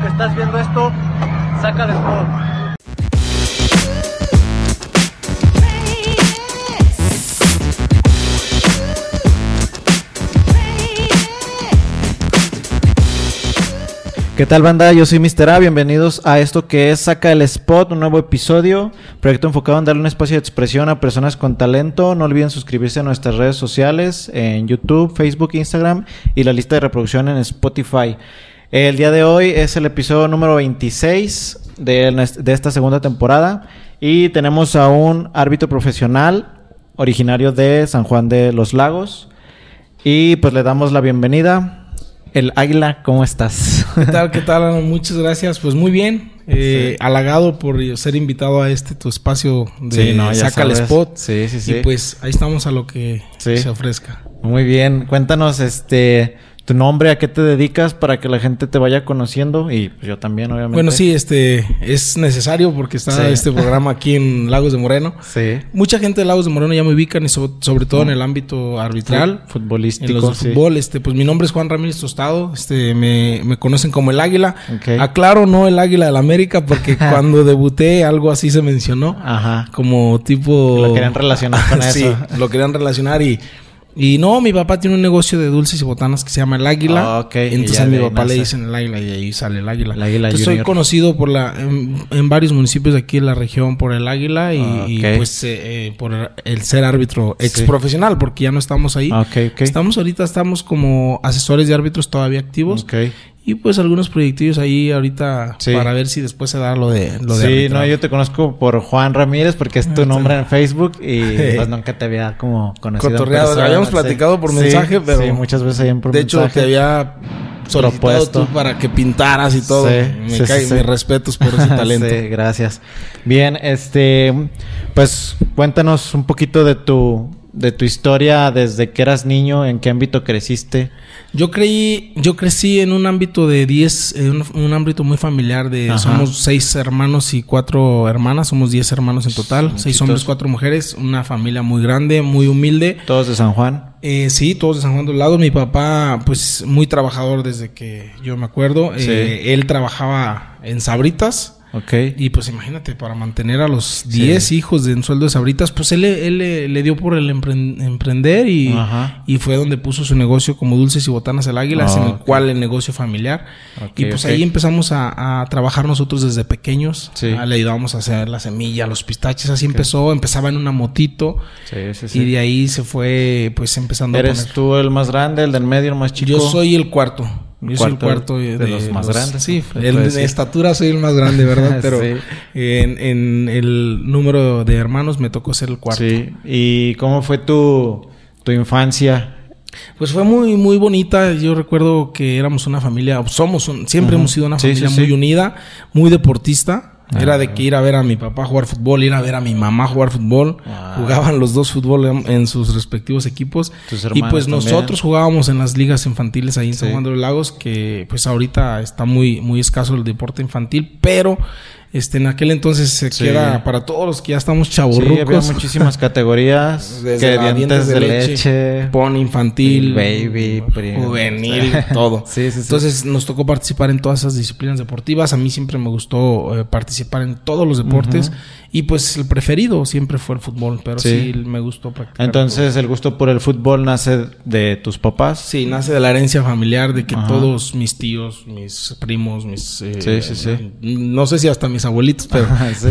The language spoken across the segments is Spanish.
que estás viendo esto, saca de spot. ¿Qué tal banda? Yo soy Mr. A, bienvenidos a esto que es Saca el Spot, un nuevo episodio, proyecto enfocado en darle un espacio de expresión a personas con talento. No olviden suscribirse a nuestras redes sociales en YouTube, Facebook, Instagram y la lista de reproducción en Spotify. El día de hoy es el episodio número 26 de, de esta segunda temporada y tenemos a un árbitro profesional originario de San Juan de los Lagos y pues le damos la bienvenida. El Águila, ¿cómo estás? ¿Qué tal? ¿Qué tal? Muchas gracias. Pues muy bien. Eh, halagado por ser invitado a este tu espacio de Saca el Spot. Sí, sí, sí. Y pues ahí estamos a lo que se ofrezca. Muy bien. Cuéntanos, este, tu nombre, a qué te dedicas para que la gente te vaya conociendo y pues, yo también, obviamente. Bueno, sí, este es necesario porque está este programa aquí en Lagos de Moreno. Sí. Mucha gente de Lagos de Moreno ya me ubican y sobre todo en el ámbito arbitral, futbolístico, en los fútbol, este pues mi nombre es Juan Ramírez Tostado, este me, me conocen como el Águila. Aclaro, no el Águila de la América porque cuando debuté algo así se mencionó. Ajá. Como tipo lo querían relacionar con eso. Sí, lo querían relacionar y y no, mi papá tiene un negocio de dulces y botanas que se llama El Águila. Ah, Entonces a mi papá le dicen El Águila y ahí sale El Águila. El Águila Entonces soy conocido por la en, varios municipios de aquí en la región por El Águila y, ah, pues eh, eh, por el ser árbitro ex profesional porque ya no estamos ahí. Ah, okay, estamos ahorita, estamos como asesores de árbitros todavía activos. Y pues algunos proyectillos ahí ahorita para ver si después se da lo de lo Sí, no, yo te conozco por Juan Ramírez porque es tu nombre en Facebook y pues nunca te había como conocido. Cotorreado, habíamos platicado por mensaje, pero sí, muchas veces ahí por De hecho, te había solicitado tú para que pintaras y todo. me cae mis respetos por ese talento. sí, gracias. Bien, este pues cuéntanos un poquito de tu de tu historia desde que eras niño, en qué ámbito creciste. Yo creí, yo crecí en un ámbito de 10, en un, ámbito muy familiar de somos seis hermanos y cuatro hermanas, somos 10 hermanos en total, seis hombres, cuatro mujeres, una familia muy grande, muy humilde. ¿Todos de San Juan? Eh, sí, todos de San Juan de los Lagos. Mi papá, pues muy trabajador desde que yo me acuerdo. Eh, él trabajaba en Sabritas Ok. Y pues imagínate, para mantener a los 10 hijos de un sueldo de sabritas, pues él, él, le dio por el emprender y, y, fue donde puso su negocio como Dulces y Botanas el Águila, en el cual el negocio familiar. y pues ahí empezamos a, trabajar nosotros desde pequeños. Ah, le ayudábamos a hacer la semilla, los pistaches, así empezó. Empezaba en una motito. y de ahí se fue pues empezando ¿Eres tú el más grande, el del medio, el más chico? Yo soy el cuarto. Yo soy el cuarto de, los más grandes. Sí, en estatura soy el más grande, ¿verdad? Pero en, el número de hermanos me tocó ser el cuarto. Sí. ¿Y cómo fue tu, tu infancia? Pues fue muy, muy bonita. Yo recuerdo que éramos una familia, somos, siempre hemos sido una familia muy unida, muy deportista. Era de que ir a ver a mi papá jugar fútbol, ir a ver a mi mamá jugar fútbol. Jugaban los dos fútbol en, sus respectivos equipos. Y pues nosotros jugábamos en las ligas infantiles ahí en San Juan de los Lagos, que pues ahorita está muy, muy escaso el deporte infantil, pero este, en aquel entonces se queda para todos los que ya estamos chaburrucos. Sí, había muchísimas categorías. Desde que dientes de, leche, pon infantil, baby, juvenil, todo. entonces nos tocó participar en todas esas disciplinas deportivas. A mí siempre me gustó eh, participar en todos los deportes. Y pues el preferido siempre fue el fútbol, pero sí, me gustó practicar. Entonces, ¿el gusto por el fútbol nace de tus papás? Sí, nace de la herencia familiar, de que todos mis tíos, mis primos, mis... Eh, sí, sí, sí. No sé si hasta mis abuelitos, pero sí,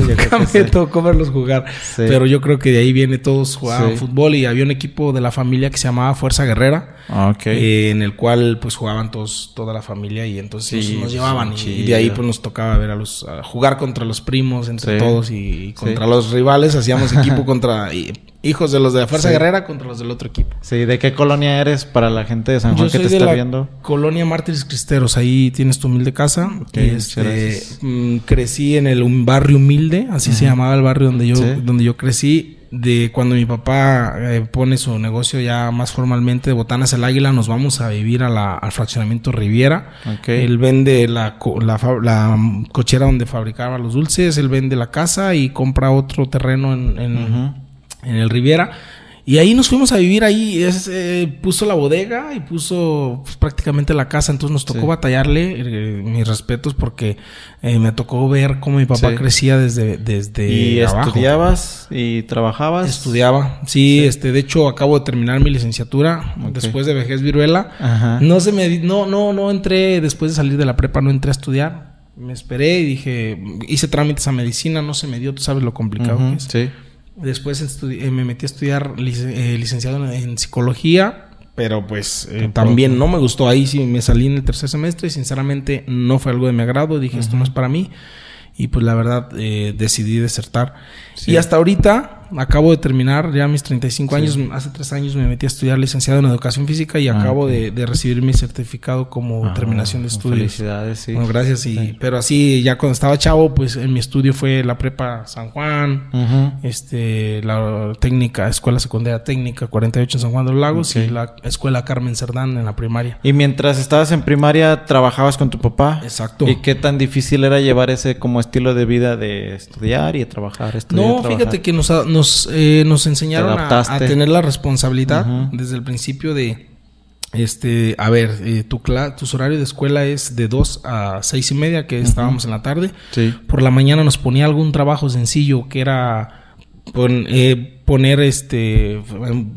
me tocó verlos jugar. Pero yo creo que de ahí viene todos jugaban fútbol y había un equipo de la familia que se llamaba Fuerza Guerrera. Ah, eh, en el cual pues jugaban todos, toda la familia y entonces nos, llevaban y, de ahí pues nos tocaba ver a los... jugar contra los primos entre todos y y contra los rivales hacíamos equipo contra hijos de los de la Fuerza Guerrera contra los del otro equipo. Sí, ¿de qué colonia eres para la gente de San Juan que te está viendo? Colonia Mártires Cristeros, ahí tienes tu humilde casa. este, mm, crecí en el un barrio humilde, así se llamaba el barrio donde yo, donde yo crecí de cuando mi papá eh, pone su negocio ya más formalmente de Botanas el Águila, nos vamos a vivir a la, al fraccionamiento Riviera. Él vende la, la, cochera donde fabricaba los dulces, él vende la casa y compra otro terreno en, en, en el Riviera Y ahí nos fuimos a vivir ahí. Es, eh, puso la bodega y puso pues, prácticamente la casa. Entonces nos tocó batallarle. Eh, mis respetos porque eh, me tocó ver cómo mi papá crecía desde, desde ¿Y estudiabas y trabajabas? Estudiaba. Sí, este, de hecho acabo de terminar mi licenciatura después de vejez viruela. No se me, no, no, no entré después de salir de la prepa, no entré a estudiar. Me esperé y dije, hice trámites a medicina, no se me dio, tú sabes lo complicado que es. Sí. Después eh, me metí a estudiar eh, licenciado en, psicología, pero pues eh, también no me gustó. Ahí sí me salí en el tercer semestre y sinceramente no fue algo de mi agrado. Dije, esto no es para mí. Y pues la verdad decidí desertar. Y hasta ahorita acabo de terminar ya mis 35 años. Hace tres años me metí a estudiar licenciado en educación física y ah, acabo de, recibir mi certificado como ah, terminación de estudios. Felicidades, sí. Bueno, gracias. Y, Pero así, ya cuando estaba chavo, pues en mi estudio fue la prepa San Juan, este, la técnica, escuela secundaria técnica 48 en San Juan de los Lagos y la escuela Carmen Cerdán en la primaria. Y mientras estabas en primaria, trabajabas con tu papá. Exacto. ¿Y qué tan difícil era llevar ese como estilo de vida de estudiar y trabajar? Estudiar, no, fíjate que nos, nos, eh, nos enseñaron a, tener la responsabilidad desde el principio de, este, a ver, eh, tu, tu horario de escuela es de 2 a seis y media, que estábamos en la tarde. Por la mañana nos ponía algún trabajo sencillo que era eh, poner este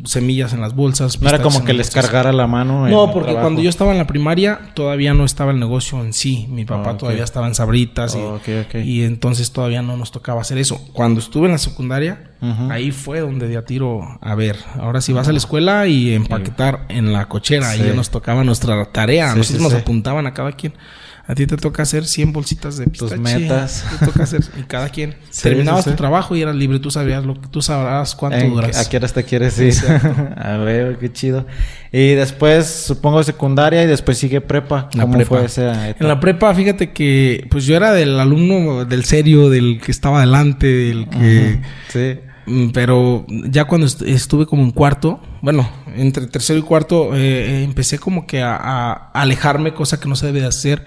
semillas en las bolsas. No era como que les cargara la mano. No, porque cuando yo estaba en la primaria todavía no estaba el negocio en sí. Mi papá ah, todavía estaba en sabritas y, y, entonces todavía no nos tocaba hacer eso. Cuando estuve en la secundaria, ahí fue donde di a tiro, a ver, ahora sí vas a la escuela y empaquetar en la cochera. Ya nos tocaba nuestra tarea. nos apuntaban a cada quien. A ti te toca hacer 100 bolsitas de pistache. Tus metas. Te toca hacer, y cada quien. Terminabas tu trabajo y eras libre. Tú sabías lo que tú sabrás cuánto duras. ¿A qué horas te quieres ir? a ver, qué chido. Y después, supongo, secundaria y después sigue prepa. ¿Cómo fue esa En la prepa, fíjate que, pues yo era del alumno del serio, del que estaba adelante, del que. Sí. Mm, pero ya cuando estuve como en cuarto, bueno, entre tercero y cuarto, eh, empecé como que a, a, alejarme, cosa que no se debe de hacer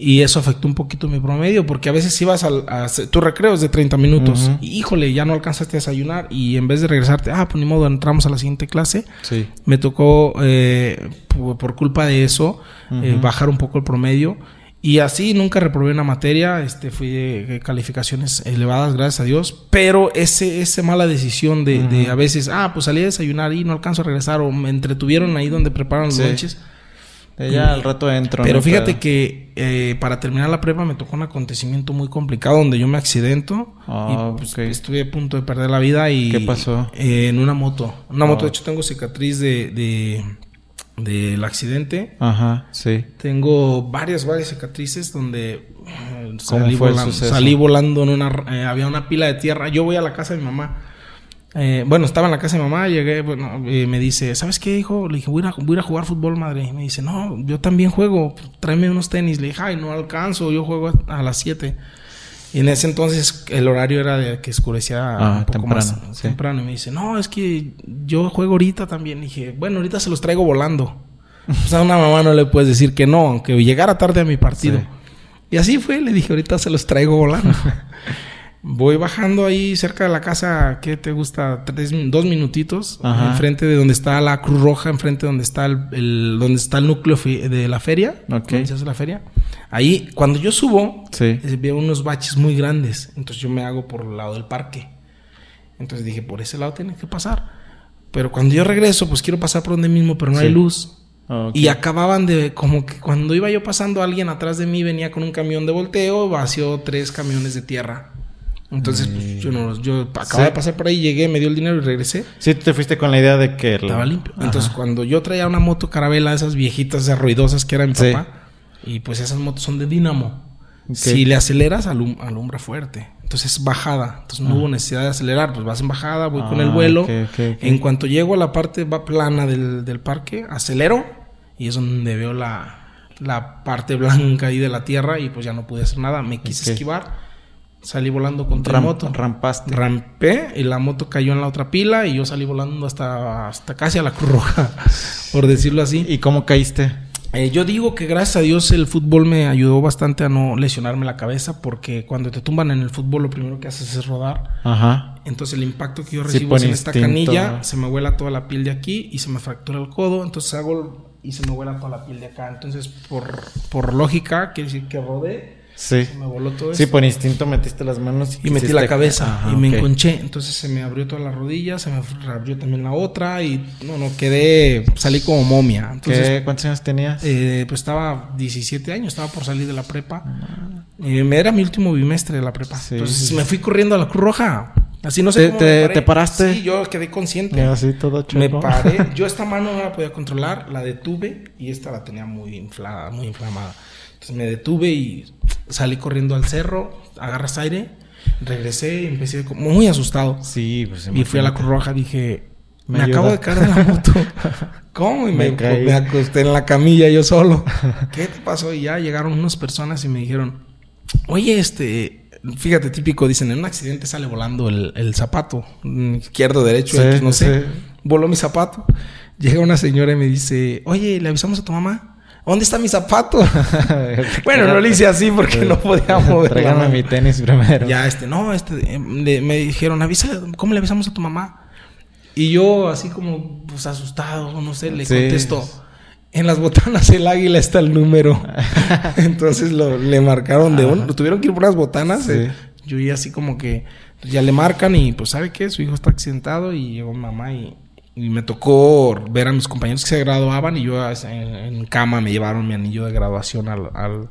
y eso afectó un poquito mi promedio, porque a veces ibas al, a, tu recreo es de 30 minutos. y, híjole, ya no alcanzaste a desayunar. Y en vez de regresarte, ah, pues ni modo, entramos a la siguiente clase. Sí. Me tocó, eh, por, culpa de eso, eh, bajar un poco el promedio. Y así nunca reprobé una materia, este, fui de calificaciones elevadas, gracias a Dios. Pero ese, esa mala decisión de, de, a veces, ah, pues salí a desayunar y no alcanzo a regresar, o me entretuvieron ahí donde preparan los lunches ya al rato entro. Pero fíjate que eh, para terminar la prueba me tocó un acontecimiento muy complicado donde yo me accidento ah, y pues, estuve a punto de perder la vida y... ¿Qué pasó? Eh, en una moto. Una moto, de ah. hecho tengo cicatriz de, de del accidente. Ajá, sí. Tengo varias, varias cicatrices donde eh, salí, volando, salí volando en una... había una pila de tierra. Yo voy a la casa de mi mamá eh, bueno, estaba en la casa de mi mamá, llegué, bueno, me dice, ¿sabes qué, hijo? Le dije, voy a, a jugar fútbol, madre. Y me dice, no, yo también juego, tráeme unos tenis. Le dije, ay, no alcanzo, yo juego a, las 7. Y en ese entonces el horario era de que oscurecía ah, un poco más temprano. Y me dice, no, es que yo juego ahorita también. Y dije, bueno, ahorita se los traigo volando. o sea, a una mamá no le puedes decir que no, aunque llegara tarde a mi partido. Y así fue, le dije, ahorita se los traigo volando. Voy bajando ahí cerca de la casa, ¿qué te gusta? Tres, dos minutitos. Enfrente de donde está la Cruz Roja, enfrente de donde está el, donde está el núcleo de la feria. Okay. se hace la feria. Ahí, cuando yo subo, eh, veo unos baches muy grandes. Entonces yo me hago por el lado del parque. Entonces dije, por ese lado tiene que pasar. Pero cuando yo regreso, pues quiero pasar por donde mismo, pero no hay luz. Y acababan de, como que cuando iba yo pasando, alguien atrás de mí venía con un camión de volteo, vació tres camiones de tierra. Entonces, pues, yo no, yo acababa de pasar por ahí, llegué, me dio el dinero y regresé. Sí, te fuiste con la idea de que estaba limpio. Entonces, cuando yo traía una moto carabela, esas viejitas, esas ruidosas que era mi papá, y pues esas motos son de dínamo. Si le aceleras, alumbra fuerte. Entonces bajada. Entonces no hubo necesidad de acelerar. Pues vas en bajada, voy con el ah, vuelo. en cuanto llego a la parte plana del, del, parque, acelero y es donde veo la, la parte blanca ahí de la tierra y pues ya no pude hacer nada. Me quise esquivar Salí volando contra la moto. Rampaste. Rampé y la moto cayó en la otra pila y yo salí volando hasta, hasta casi a la Cruz Roja, por decirlo así. ¿Y cómo caíste? Eh, yo digo que gracias a Dios el fútbol me ayudó bastante a no lesionarme la cabeza porque cuando te tumban en el fútbol lo primero que haces es rodar. Ajá. Entonces el impacto que yo recibo es en esta canilla, se me vuela toda la piel de aquí y se me fractura el codo, entonces hago y se me vuela toda la piel de acá. Entonces por, por lógica quiere decir que rodé Sí. me voló todo Sí, por instinto metiste las manos y, metí la cabeza y me enconché. Entonces se me abrió toda la rodilla, se me abrió también la otra y no, no, quedé, salí como momia. Entonces, ¿Cuántos años tenías? Eh, pues estaba 17 años, estaba por salir de la prepa. Eh, era mi último bimestre de la prepa. Entonces me fui corriendo a la Cruz Roja. Así no sé ¿Te, cómo te, paraste? Sí, yo quedé consciente. así todo Me paré. Yo esta mano no la podía controlar, la detuve y esta la tenía muy inflada, muy inflamada. Entonces me detuve y salí corriendo al cerro, agarras aire, regresé y empecé como muy asustado. Sí, pues Y fui a la Cruz Roja, dije, me, acabo de caer de la moto. ¿Cómo? Y me, me, acosté en la camilla yo solo. ¿Qué te pasó? Y ya llegaron unas personas y me dijeron, oye, este, fíjate, típico, dicen, en un accidente sale volando el, el zapato, izquierdo, derecho, no sé. Voló mi zapato. Llega una señora y me dice, oye, ¿le avisamos a tu mamá? ¿Dónde está mi zapato? bueno, no le hice así porque no podía mover. Tráigame mi tenis primero. Ya, este, no, este, me dijeron, avisa, ¿cómo le avisamos a tu mamá? Y yo, así como, pues asustado, no sé, le contesto. En las botanas el águila está el número. Entonces lo, le marcaron de uno. Tuvieron que ir por unas botanas. Eh. Yo y así como que ya le marcan y pues sabe qué, su hijo está accidentado y llegó mamá y y me tocó ver a mis compañeros que se graduaban y yo en, cama me llevaron mi anillo de graduación al...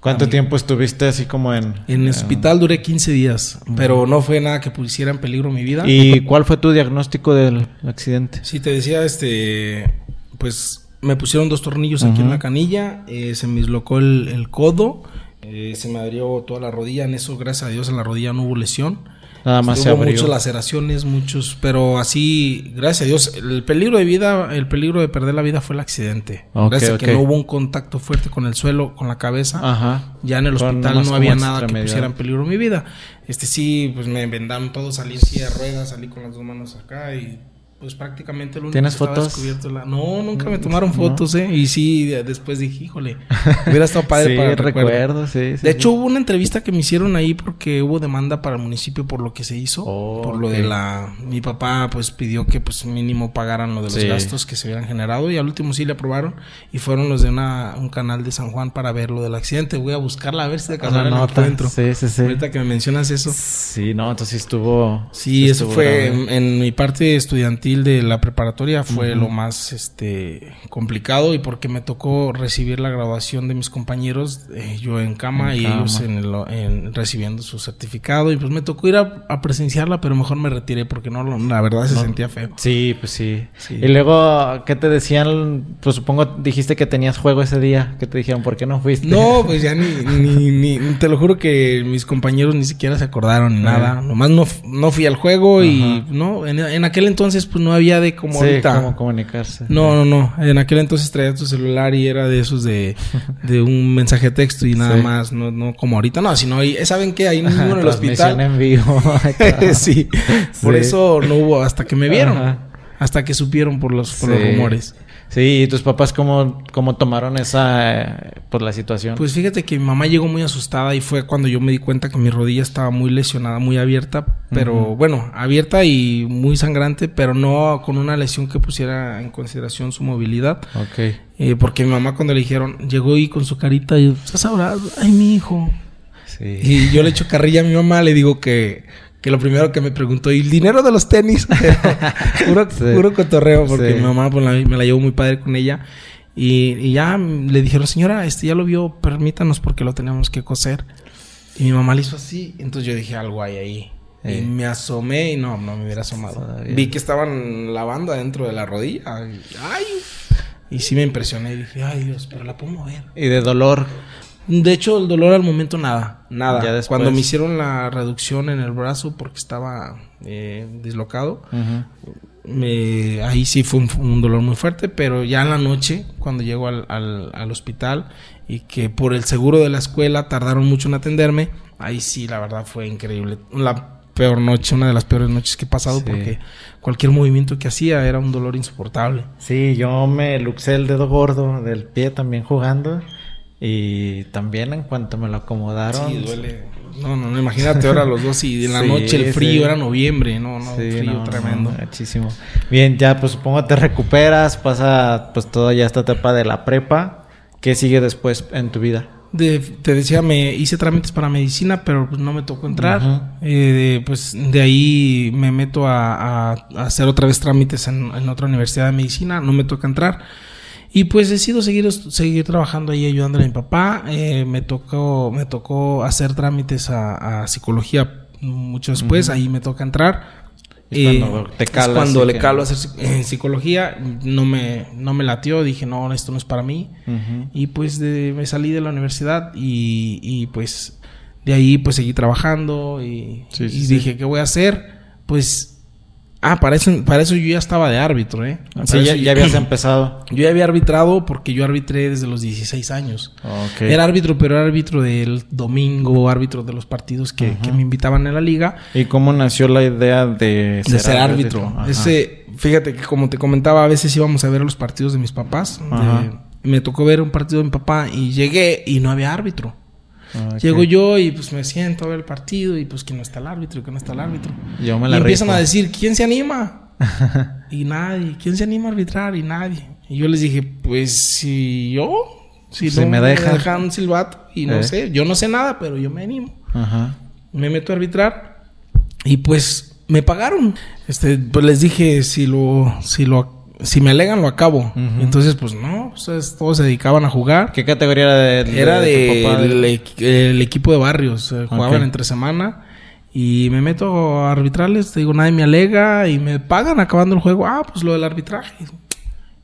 ¿Cuánto tiempo estuviste así como en...? En el hospital duré 15 días, pero no fue nada que pusiera en peligro mi vida. ¿Y cuál fue tu diagnóstico del accidente? Sí, te decía, este... Pues me pusieron dos tornillos aquí en la canilla, eh, se me dislocó el, codo, eh, se me abrió toda la rodilla, en eso gracias a Dios en la rodilla no hubo lesión. Nada más se abrió. muchas laceraciones, muchos, pero así, gracias a Dios, el peligro de vida, el peligro de perder la vida fue el accidente. gracias a que no hubo un contacto fuerte con el suelo, con la cabeza. Ajá. Ya en el hospital no había nada que pusiera en peligro mi vida. Este sí, pues me vendaron todo, salí en silla de ruedas, salí con las dos manos acá y pues prácticamente lo ¿Tienes fotos? No, nunca me tomaron fotos, ¿eh? Y sí, después dije, híjole, hubiera estado padre para recuerdo. sí, De hecho, hubo una entrevista que me hicieron ahí porque hubo demanda para el municipio por lo que se hizo. Oh, por lo de la... Mi papá, pues, pidió que, pues, mínimo pagaran lo de los gastos que se habían generado. Y al último sí le aprobaron. Y fueron los de una, un canal de San Juan para ver lo del accidente. Voy a buscarla a ver si de casualidad no encuentro. Sí, sí, sí. Ahorita que me mencionas eso. Sí, no, entonces estuvo... Sí, eso fue en mi parte estudiantil de la preparatoria fue lo más este complicado y porque me tocó recibir la graduación de mis compañeros, eh, yo en cama y ellos en, recibiendo su certificado y pues me tocó ir a, presenciarla, pero mejor me retiré porque no, la verdad se sentía feo. Sí, pues sí. Y luego, ¿qué te decían? Pues supongo dijiste que tenías juego ese día, ¿qué te dijeron? ¿Por qué no fuiste? No, pues ya ni, ni, te lo juro que mis compañeros ni siquiera se acordaron ni nada, nomás no, no fui al juego y no, en, en aquel entonces pues pues, no había de como sí, cómo comunicarse. No, no, no. En aquel entonces traía tu celular y era de esos de, de un mensaje de texto y nada más. No, no como ahorita. No, sino ahí, ¿saben qué? Ahí mismo en el hospital. en vivo. sí. Por eso no hubo hasta que me vieron. Hasta que supieron por los, por los rumores. Sí, ¿y tus papás cómo, cómo tomaron esa, eh, pues la situación? Pues fíjate que mi mamá llegó muy asustada y fue cuando yo me di cuenta que mi rodilla estaba muy lesionada, muy abierta, pero bueno, abierta y muy sangrante, pero no con una lesión que pusiera en consideración su movilidad. Ok. Eh, porque mi mamá cuando le dijeron, llegó y con su carita y, ahora? Ay, mi hijo. Sí. Y yo le echo carrilla a mi mamá, le digo que que lo primero que me preguntó, ¿y el dinero de los tenis? puro, puro, cotorreo, porque mi mamá pues, me la llevó muy padre con ella. Y, ya le dijeron, señora, este ya lo vio, permítanos porque lo tenemos que coser. Y mi mamá le hizo así. Entonces yo dije, algo hay ahí. Y me asomé y no, no me hubiera asomado. Vi que estaban lavando dentro de la rodilla. Ay. Y sí me impresioné. Y dije, ay Dios, pero la puedo mover. ¿Y de dolor? De hecho, el dolor al momento nada, nada. Cuando me hicieron la reducción en el brazo porque estaba eh, dislocado, me, ahí sí fue un, dolor muy fuerte, pero ya en la noche, cuando llego al, al, hospital y que por el seguro de la escuela tardaron mucho en atenderme, ahí sí, la verdad fue increíble. La peor noche, una de las peores noches que he pasado porque cualquier movimiento que hacía era un dolor insoportable. Sí, yo me luxé el dedo gordo del pie también jugando y también en cuanto me lo acomodaron. Sí, duele. No, no, no imagínate ahora los dos y en la noche el frío era noviembre, no, no, frío tremendo. muchísimo. Bien, ya pues supongo te recuperas, pasa pues toda ya esta etapa de la prepa. ¿Qué sigue después en tu vida? te decía, me hice trámites para medicina, pero pues no me tocó entrar. Eh, pues de ahí me meto a, hacer otra vez trámites en, otra universidad de medicina, no me toca entrar. Y pues decido seguir, seguir trabajando ahí ayudando a mi papá. Eh, me, tocó, me tocó hacer trámites a, psicología mucho después, ahí me toca entrar. Y cuando te cuando le calo a hacer en psicología, no me, no me latió, dije, no, esto no es para mí. Y pues me salí de la universidad y, y, pues de ahí pues seguí trabajando y, y dije, ¿qué voy a hacer? Pues Ah, para eso, para eso yo ya estaba de árbitro, ¿eh? Sí, ya, habías empezado. Yo ya había arbitrado porque yo arbitré desde los 16 años. Era árbitro, pero era árbitro del domingo, árbitro de los partidos que, me invitaban en la liga. ¿Y cómo nació la idea de ser, árbitro? Ese, fíjate que como te comentaba, a veces íbamos a ver los partidos de mis papás. me tocó ver un partido de mi papá y llegué y no había árbitro. Ah, Llego yo y pues me siento a ver el partido y pues que no está el árbitro, que no está el árbitro. y empiezan a decir, ¿quién se anima? y nadie, ¿quién se anima a arbitrar? Y nadie. Y yo les dije, pues si yo, si no me, dejan un silbato y no eh. sé, yo no sé nada, pero yo me animo. Me meto a arbitrar y pues me pagaron. Este, pues les dije, si lo, si lo si me alegan, lo acabo. Entonces, pues no, todos se dedicaban a jugar. ¿Qué categoría era de, Era de, el, equipo de barrios. Eh, jugaban entre semana. Y me meto a arbitrarles, te digo, nadie me alega y me pagan acabando el juego. Ah, pues lo del arbitraje.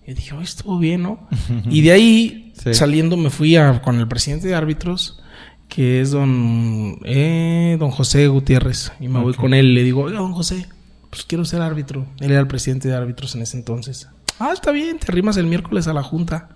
Y dije, oh, estuvo bien, ¿no? y de ahí, saliendo, me fui a, con el presidente de árbitros, que es don, eh, don José Gutiérrez. Y me voy con él y le digo, oiga, don José, pues quiero ser árbitro. Él era el presidente de árbitros en ese entonces. Ah, está bien, te arrimas el miércoles a la junta.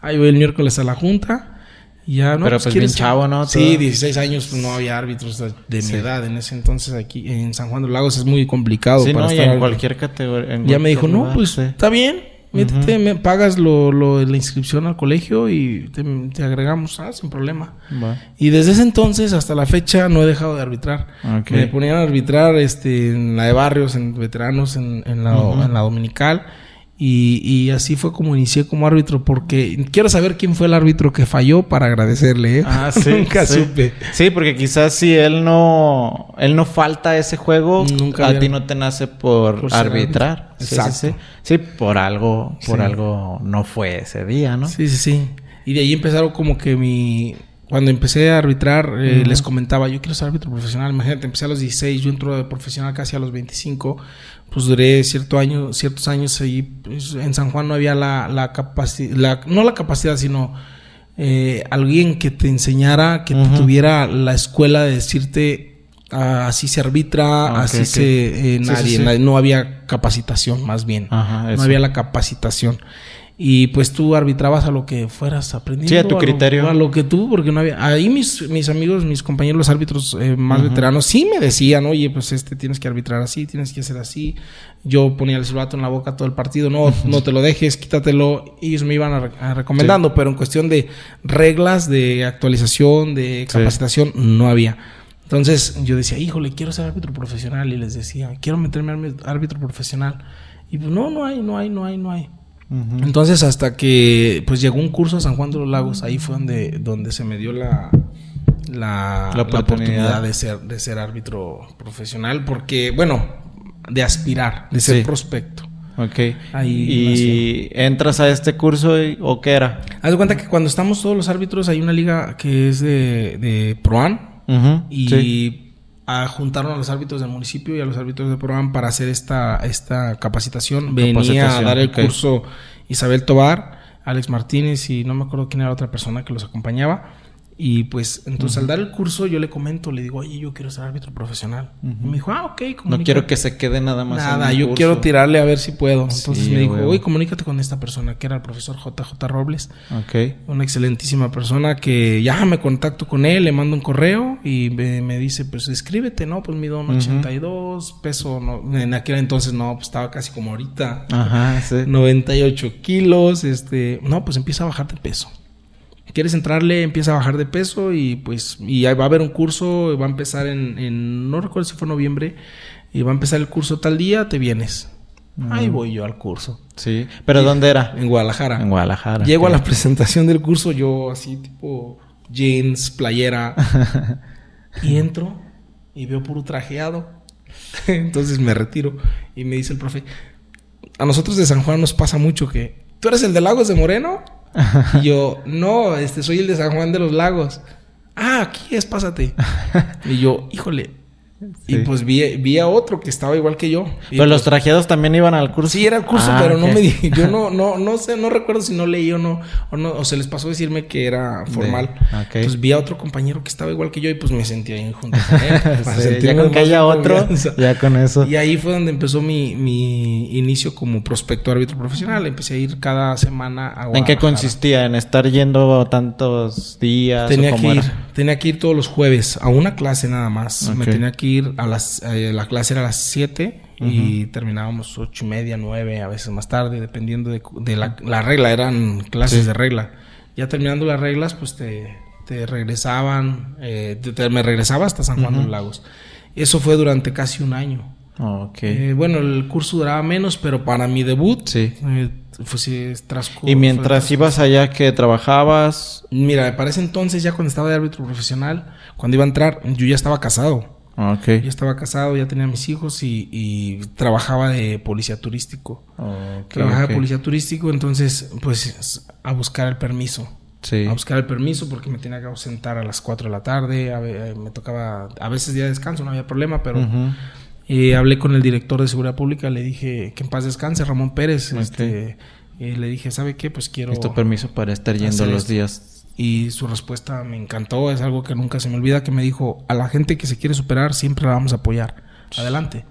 Ahí voy el miércoles a la junta. Y ya, no, Pero pues, pues chavo, ¿no? Sí, 16 años pues, no había árbitros de, mi edad en ese entonces aquí en San Juan de los Lagos es muy complicado sí, para no, estar en cualquier categoría. ya me dijo, no, pues está bien, métete, me pagas lo, lo, la inscripción al colegio y te, agregamos, ah, sin problema. Y desde ese entonces hasta la fecha no he dejado de arbitrar. Me ponían a arbitrar este, en la de barrios, en veteranos, en, en, la, en la dominical. Y, y, así fue como inicié como árbitro, porque quiero saber quién fue el árbitro que falló para agradecerle. ¿eh? Ah, sí. Nunca sí. supe. Sí, porque quizás si él no, él no falta ese juego, Nunca a ti no te nace por, arbitrar. Sí, sí, sí, por algo, por algo no fue ese día, ¿no? Sí, sí, sí. Y de ahí empezaron como que mi, cuando empecé a arbitrar, eh, les comentaba, yo quiero ser árbitro profesional. Imagínate, empecé a los 16, yo entro de profesional casi a los 25. Pues duré cierto año, ciertos años ahí. Pues, en San Juan no había la, la capacidad, no la capacidad, sino eh, alguien que te enseñara, que tuviera la escuela de decirte, ah, así se arbitra, ah, así se... Eh, nadie, no había capacitación, más bien. no había la capacitación. Y pues tú arbitrabas a lo que fueras aprendiendo. Sí, a tu criterio. a lo que tú, porque no había. Ahí mis, mis amigos, mis compañeros, los árbitros eh, más veteranos, sí me decían, oye, pues este tienes que arbitrar así, tienes que hacer así. Yo ponía el silbato en la boca todo el partido, no, no te lo dejes, quítatelo. Ellos me iban a, recomendando, pero en cuestión de reglas, de actualización, de capacitación, no había. Entonces yo decía, híjole, quiero ser árbitro profesional. Y les decía, quiero meterme árbitro profesional. Y pues no, no hay, no hay, no hay, no hay. Entonces, hasta que pues llegó un curso a San Juan de los Lagos, ahí fue donde, donde se me dio la, la, oportunidad. de ser, de ser árbitro profesional, porque, bueno, de aspirar, de ser prospecto. Ok. ¿Y entras a este curso o qué era? Haz de cuenta que cuando estamos todos los árbitros hay una liga que es de, de ProAn y a, juntaron a los árbitros del municipio y a los árbitros del programa para hacer esta, esta capacitación. Venía a dar el curso Isabel Tobar, Alex Martínez y no me acuerdo quién era la otra persona que los acompañaba. Y pues, entonces al dar el curso, yo le comento, le digo, oye, yo quiero ser árbitro profesional. Y me dijo, ah, ok, No quiero que se quede nada más. Nada, yo quiero tirarle a ver si puedo. Entonces me dijo, oye, comunícate con esta persona, que era el profesor JJ Robles. Ok. Una excelentísima persona que ya me contacto con él, le mando un correo y me, dice, pues escríbete, ¿no? Pues mido un 82, peso, no, en aquel entonces no, pues estaba casi como ahorita. Ajá, sí. 98 kilos, este, no, pues empieza a bajar de peso quieres entrarle, empieza a bajar de peso y pues y va a haber un curso, va a empezar en, no recuerdo si fue noviembre, y va a empezar el curso tal día, te vienes. Ahí voy yo al curso. Sí, pero ¿dónde era? En Guadalajara. En Guadalajara. Llego a la presentación del curso yo así tipo jeans, playera y entro y veo puro trajeado. Entonces me retiro y me dice el profe, a nosotros de San Juan nos pasa mucho que tú eres el de Lagos de Moreno y yo, no, este, soy el de San Juan de los Lagos. Ah, aquí es, pásate. y yo, híjole, y pues vi, vi, a otro que estaba igual que yo. pero los pues trajeados también iban al curso. Sí, era el curso, ah, pero no me yo no, no, no sé, no recuerdo si no leí o no, o no, o se les pasó decirme que era formal. Entonces vi a otro compañero que estaba igual que yo y pues me sentía ahí junto con él. ya con que haya otro, ya con eso. Y ahí fue donde empezó mi, mi inicio como prospecto árbitro profesional. Empecé a ir cada semana a ¿En qué consistía? ¿En estar yendo tantos días? Tenía que ir, tenía que ir todos los jueves a una clase nada más. Me tenía que ir a las, eh, la clase era a las 7 y terminábamos ocho y media, 9, a veces más tarde, dependiendo de, la, regla, eran clases de regla. Ya terminando las reglas, pues te, te regresaban, eh, me regresaba hasta San Juan de los Lagos. Eso fue durante casi un año. Eh, bueno, el curso duraba menos, pero para mi debut, sí. pues Y mientras ibas allá que trabajabas. Mira, para ese entonces, ya cuando estaba de árbitro profesional, cuando iba a entrar, yo ya estaba casado. Okay. Yo estaba casado, ya tenía mis hijos y, trabajaba de policía turístico. trabajaba de policía turístico, entonces, pues, a buscar el permiso. Sí. A buscar el permiso porque me tenía que ausentar a las 4 de la tarde. A, me tocaba, a veces día de descanso, no había problema, pero. y hablé con el director de seguridad pública, le dije que en paz descanse, Ramón Pérez. Este, y le dije, ¿sabe qué? Pues quiero. Esto permiso para estar yendo los días y su respuesta me encantó, es algo que nunca se me olvida, que me dijo, a la gente que se quiere superar siempre la vamos a apoyar. Adelante.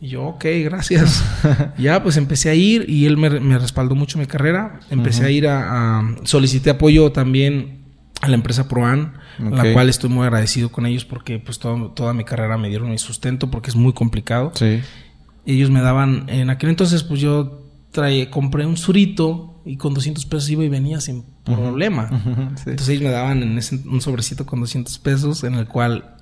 Y yo, ok, gracias. ya, pues empecé a ir y él me, respaldó mucho mi carrera. Empecé a ir a, Solicité apoyo también a la empresa Proan, la cual estoy muy agradecido con ellos porque pues toda mi carrera me dieron mi sustento porque es muy complicado. Sí. Ellos me daban, en aquel entonces pues yo trae, compré un surito y con 200 pesos iba y venía sin problema. Entonces ellos me daban en ese, un sobrecito con 200 pesos en el cual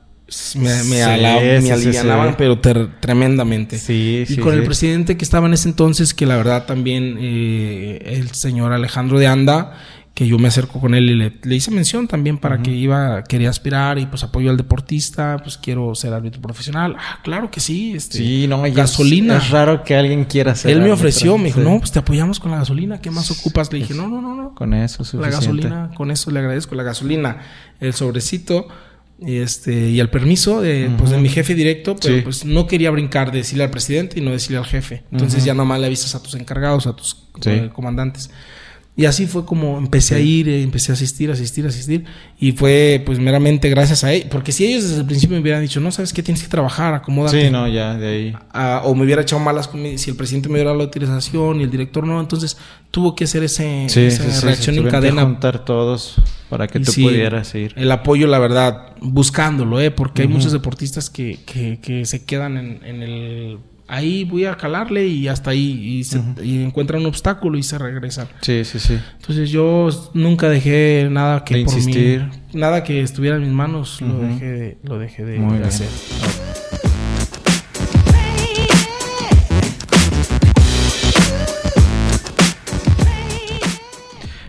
me, me, alivianaban, pero tremendamente. y con el presidente que estaba en ese entonces, que la verdad también eh, el señor Alejandro de Anda, que yo me acerco con él y le, hice mención también para que iba, quería aspirar y pues apoyo al deportista, pues quiero ser árbitro profesional. Ah, claro que sí. Este, sí, no, gasolina. Es, raro que alguien quiera ser. Él me ofreció, me dijo, no, pues te apoyamos con la gasolina, ¿qué más ocupas? Le dije, no, no, no, no. Con eso, suficiente. La gasolina, con eso le agradezco. La gasolina, el sobrecito y este y el permiso de, pues, de mi jefe directo, pero pues no quería brincar de decirle al presidente y no decirle al jefe. Entonces ya nomás le avisas a tus encargados, a tus eh, comandantes. Y así fue como empecé a ir, eh, empecé a asistir, asistir, asistir. Y fue pues meramente gracias a ellos. Porque si ellos desde el principio me hubieran dicho, no, sabes qué, tienes que trabajar, acomódate. Sí, no, ya, de ahí. o me hubiera echado malas si el presidente me hubiera dado la utilización y el director no, entonces tuvo que hacer ese, esa reacción en cadena. Que juntar todos para que tú pudieras ir. El apoyo, la verdad, buscándolo, ¿eh? Porque hay muchos deportistas que, que, que se quedan en, en el ahí voy a calarle y hasta ahí y, encuentran un obstáculo y se regresan. Sí, sí, sí. Entonces yo nunca dejé nada que por insistir. nada que estuviera en mis manos, lo dejé de, lo dejé de, hacer.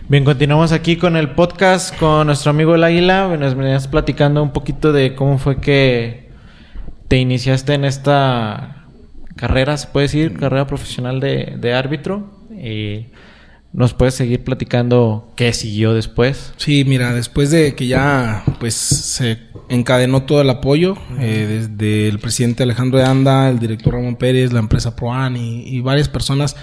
Bien, continuamos aquí con el podcast con nuestro amigo El Águila. Nos venías platicando un poquito de cómo fue que te iniciaste en esta carrera, se puede decir, carrera profesional de, de árbitro. Y ¿Nos puedes seguir platicando qué siguió después? Sí, mira, después de que ya pues se encadenó todo el apoyo, eh, desde el presidente Alejandro de Anda, el director Ramón Pérez, la empresa Proan y, varias personas.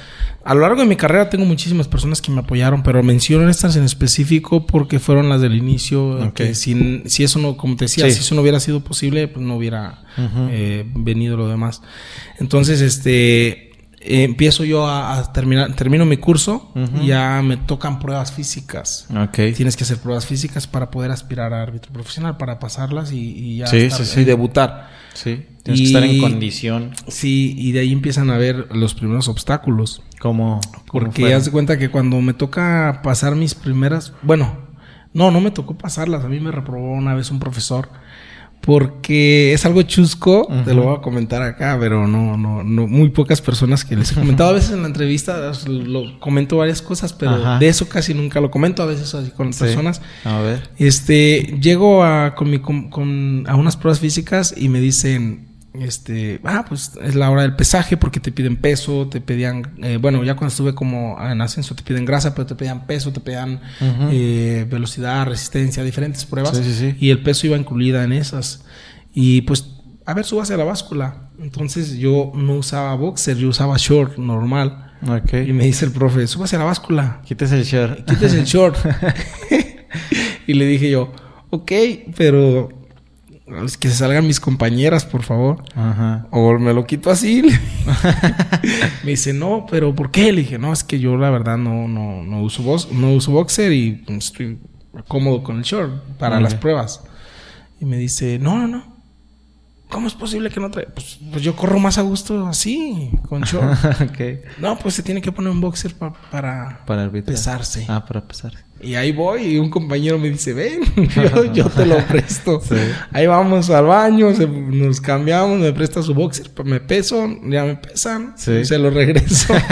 A lo largo de mi carrera tengo muchísimas personas que me apoyaron, pero menciono estas en específico porque fueron las del inicio. Que si, si eso no, como te decía, si eso no hubiera sido posible, pues no hubiera eh, venido lo demás. Entonces, este eh, empiezo yo a, terminar, termino mi curso y ya me tocan pruebas físicas. Tienes que hacer pruebas físicas para poder aspirar a árbitro profesional, para pasarlas y, ya y debutar. Sí, tienes que estar en condición. Sí, y de ahí empiezan a ver los primeros obstáculos. ¿Cómo? Porque ya se cuenta que cuando me toca pasar mis primeras, bueno, no, no me tocó pasarlas, a mí me reprobó una vez un profesor porque es algo chusco, te lo voy a comentar acá, pero no, no, no, muy pocas personas que les he comentado a veces en la entrevista, lo comento varias cosas, pero de eso casi nunca lo comento, a veces así con personas. A ver. Este, llego a, con mi, con, a unas pruebas físicas y me dicen, este, ah, pues es la hora del pesaje porque te piden peso, te pedían, eh, bueno, ya cuando estuve como en ascenso te piden grasa, pero te pedían peso, te pedían eh, velocidad, resistencia, diferentes pruebas. Sí, sí, sí. Y el peso iba incluida en esas. Y pues, a ver, subas a la báscula. Entonces yo no usaba boxer, yo usaba short normal. Okay. Y me dice el profe, súbase a la báscula. Quítese el short. Quítese el short. y le dije yo, ok, pero que se salgan mis compañeras, por favor. Ajá. O me lo quito así. me dice, no, pero ¿por qué? Le dije, no, es que yo la verdad no, no, no uso no uso boxer y estoy cómodo con el short para las pruebas. Y me dice, no, no, no. ¿Cómo es posible que no trae? Pues, pues yo corro más a gusto así, con short. No, pues se tiene que poner un boxer para, para pesarse. Ah, para pesarse. Y ahí voy y un compañero me dice, ven, yo, te lo presto. Ahí vamos al baño, nos cambiamos, me presta su boxer, me peso, ya me pesan, se lo regreso.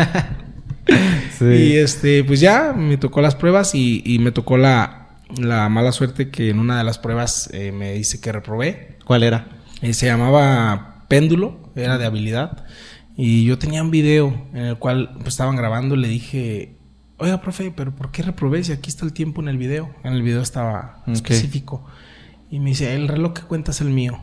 Y este, pues ya me tocó las pruebas y, me tocó la, la, mala suerte que en una de las pruebas eh, me dice que reprobé. ¿Cuál era? Eh, se llamaba péndulo, era de habilidad. Y yo tenía un video en el cual pues, estaban grabando le dije, oiga, profe, pero ¿por qué reprobé si aquí está el tiempo en el video? En el video estaba específico. Y me dice, el reloj que cuenta es el mío.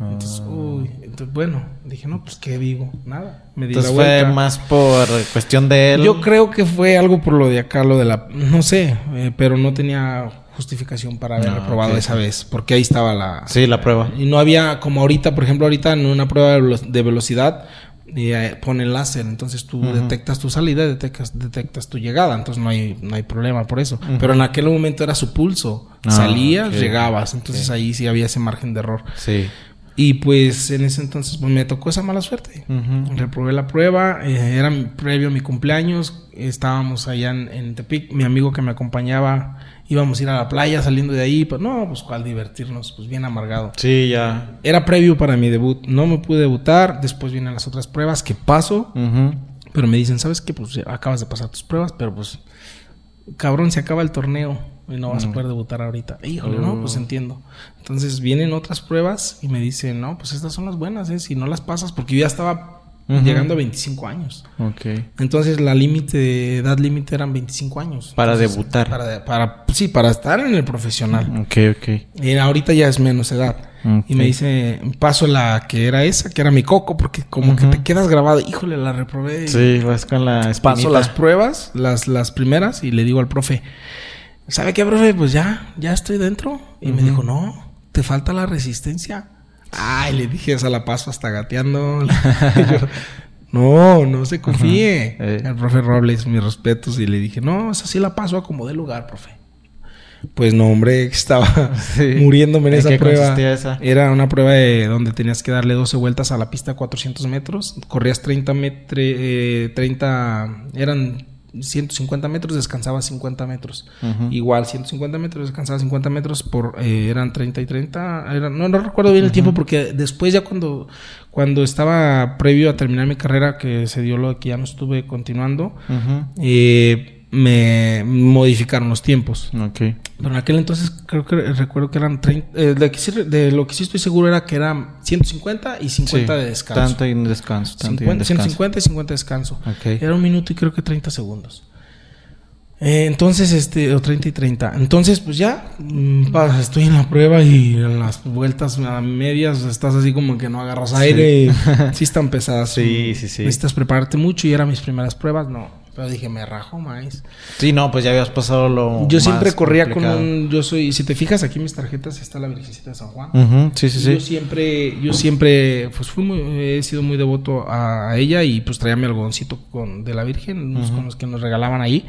Entonces, ah. uy, entonces, bueno, dije, no, pues, ¿qué digo? Nada. Me di entonces fue más por cuestión de él. Yo creo que fue algo por lo de acá, lo de la, no sé, eh, pero no tenía justificación para haber reprobado esa vez, porque ahí estaba la... Sí, la prueba. Y no había, como ahorita, por ejemplo, ahorita en una prueba de velocidad, y eh, pone láser, entonces tú detectas tu salida, detectas, detectas tu llegada, entonces no hay, no hay problema por eso. Pero en aquel momento era su pulso, ah, salías, llegabas, entonces ahí sí había ese margen de error. Sí. Y pues en ese entonces pues, me tocó esa mala suerte. Reprobé la prueba, eh, era previo a mi cumpleaños, estábamos allá en, en Tepic, mi amigo que me acompañaba íbamos a ir a la playa saliendo de ahí, pues no, pues cuál divertirnos, pues bien amargado. Sí, ya. Era previo para mi debut, no me pude debutar, después vienen las otras pruebas que paso, pero me dicen, ¿sabes qué? Pues acabas de pasar tus pruebas, pero pues, cabrón, se acaba el torneo y no vas a poder debutar ahorita. Híjole, no, pues oh. entiendo. Entonces vienen otras pruebas y me dicen, no, pues estas son las buenas, ¿eh? Si no las pasas, porque yo ya estaba llegando a 25 años. Ok. Entonces la límite, edad límite eran 25 años. Para debutar. Para, para, sí, para estar en el profesional. Ok, ok. Y ahorita ya es menos edad. Y me dice, paso la que era esa, que era mi coco, porque como que te quedas grabado, híjole, la reprobé. Sí, vas con la espinita. Paso las pruebas, las, las primeras, y le digo al profe, ¿sabe qué, profe? Pues ya, ya estoy dentro. Y me dijo, no, te falta la resistencia. Ay, le dije, esa la paso hasta gateando. no, no se confíe. Eh. El profe Robles, mis respetos. Y le dije, no, esa sí la paso a como de lugar, profe. Pues no, hombre, estaba muriéndome en, esa prueba. Era una prueba de donde tenías que darle 12 vueltas a la pista a 400 metros. Corrías 30 metros, eh, 30, eran 150 metros, descansaba 50 metros. Igual, 150 metros, descansaba 50 metros, por eh, eran 30 y 30. no, no recuerdo bien el tiempo porque después ya cuando, cuando estaba previo a terminar mi carrera, que se dio lo de que ya no estuve continuando, eh, me modificaron los tiempos. Okay. Pero en aquel entonces creo que recuerdo que eran 30, eh, de, lo que sí estoy seguro era que eran 150 y 50 de descanso. Tanto y descanso. 50, 150 y 50 de descanso. Era un minuto y creo que 30 segundos. Eh, entonces, este, o 30 y 30. Entonces, pues ya, mm, estoy en la prueba y en las vueltas a medias estás así como que no agarras aire. Sí, están pesadas. Sí, sí, sí. Necesitas prepararte mucho y eran mis primeras pruebas, no. Pero dije, me rajo más. Sí, no, pues ya habías pasado lo. Yo siempre corría con un. Yo soy. Si te fijas aquí en mis tarjetas está la Virgencita de San Juan. Sí, sí, sí. Yo siempre. Yo siempre. Pues fui muy. He sido muy devoto a, ella y pues traía mi algodoncito con, de la Virgen, con los que nos regalaban ahí.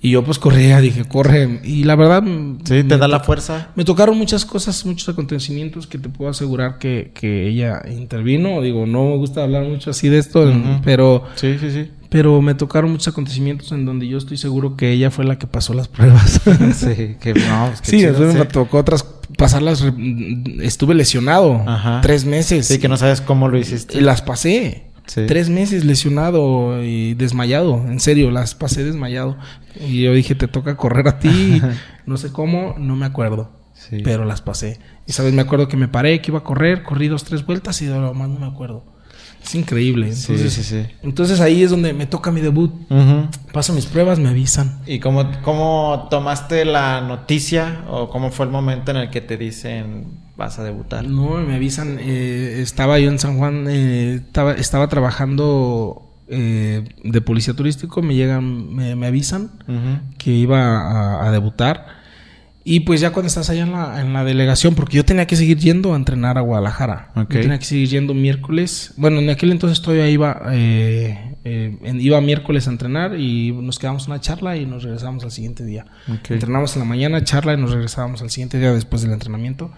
Y yo pues corría, dije, corre. Y la verdad... Sí, te da la fuerza. Me tocaron muchas cosas, muchos acontecimientos que te puedo asegurar que, que ella intervino. Digo, no me gusta hablar mucho así de esto, pero... Sí, sí, sí. Pero me tocaron muchos acontecimientos en donde yo estoy seguro que ella fue la que pasó las pruebas. sí, que no, pues, sí, me tocó otras pasarlas. Estuve lesionado tres meses. Sí, que no sabes cómo lo hiciste. Y las pasé. Tres meses lesionado y desmayado. En serio, las pasé desmayado. Y yo dije, te toca correr a ti. no sé cómo, no me acuerdo. Pero las pasé. Y sabes, me acuerdo que me paré, que iba a correr, corrí dos, tres vueltas y de lo más no me acuerdo. Es increíble. Entonces, sí, sí, sí. Entonces ahí es donde me toca mi debut. Paso mis pruebas, me avisan. ¿Y cómo, cómo tomaste la noticia o cómo fue el momento en el que te dicen vas a debutar? No, me avisan. Eh, estaba yo en San Juan, eh, estaba, estaba trabajando eh, de policía turístico. Me llegan, me, avisan que iba a, debutar. Y pues ya cuando estás allá en la, en la, delegación, porque yo tenía que seguir yendo a entrenar a Guadalajara. Yo tenía que seguir yendo miércoles. Bueno, en aquel entonces todavía iba, iba miércoles a entrenar y nos quedamos una charla y nos regresamos al siguiente día. Entrenamos en la mañana, charla y nos regresábamos al siguiente día después del entrenamiento.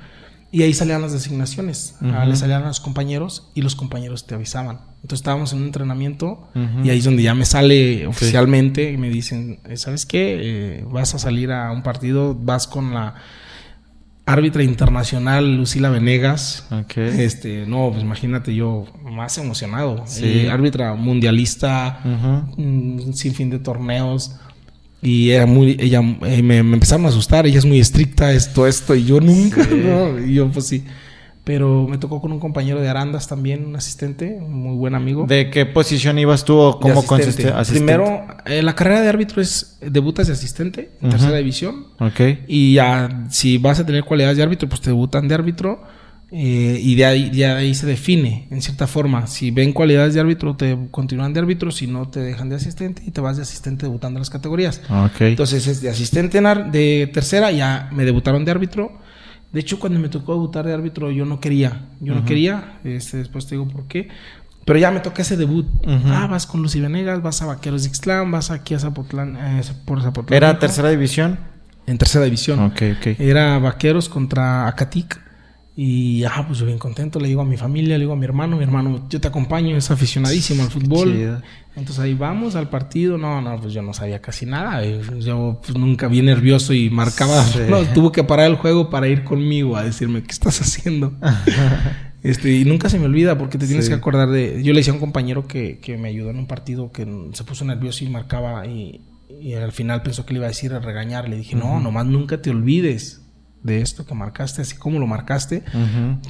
Y ahí salían las designaciones. Ah, le salían a los compañeros y los compañeros te avisaban. Entonces estábamos en un entrenamiento y ahí es donde ya me sale oficialmente y me dicen, eh, ¿sabes qué? Eh, vas a salir a un partido, vas con la árbitra internacional Lucila Venegas. Este, no, pues imagínate yo más emocionado. Sí. Eh, árbitra mundialista, sin fin de torneos. Y era muy, ella, eh, me, empezaron a asustar, ella es muy estricta, esto, esto, y yo nunca, y yo pues sí. Pero me tocó con un compañero de Arandas también, un asistente, un muy buen amigo. ¿De qué posición ibas tú o cómo consiste? Primero, eh, la carrera de árbitro es, debutas de asistente en tercera división. Ok. Y ya, si vas a tener cualidades de árbitro, pues te debutan de árbitro eh, y de ahí, ahí se define, en cierta forma. Si ven cualidades de árbitro, te continúan de árbitro, si no, te dejan de asistente y te vas de asistente debutando en las categorías. Entonces, es de asistente de tercera, ya me debutaron de árbitro. De hecho, cuando me tocó debutar de árbitro, yo no quería. Yo no quería. Este, después te digo por qué. Pero ya me toca ese debut. Ah, vas con Lucy Venegas, vas a Vaqueros de Ixtlán, vas aquí a Zapotlán, eh, por Zapotlán. ¿Era tercera división? En tercera división. Era Vaqueros contra Acatic. Y ah, pues yo bien contento, le digo a mi familia, le digo a mi hermano, mi hermano, yo te acompaño, es aficionadísimo al fútbol. Entonces ahí vamos al partido, no, no, pues yo no sabía casi nada, eh, yo pues, nunca vi nervioso y marcaba, tuvo que parar el juego para ir conmigo a decirme, ¿qué estás haciendo? este, y nunca se me olvida porque te tienes que acordar de, yo le decía a un compañero que, que me ayudó en un partido que se puso nervioso y marcaba y, y al final pensó que le iba a decir a regañar, le dije, no, nomás nunca te olvides de esto que marcaste, así como lo marcaste.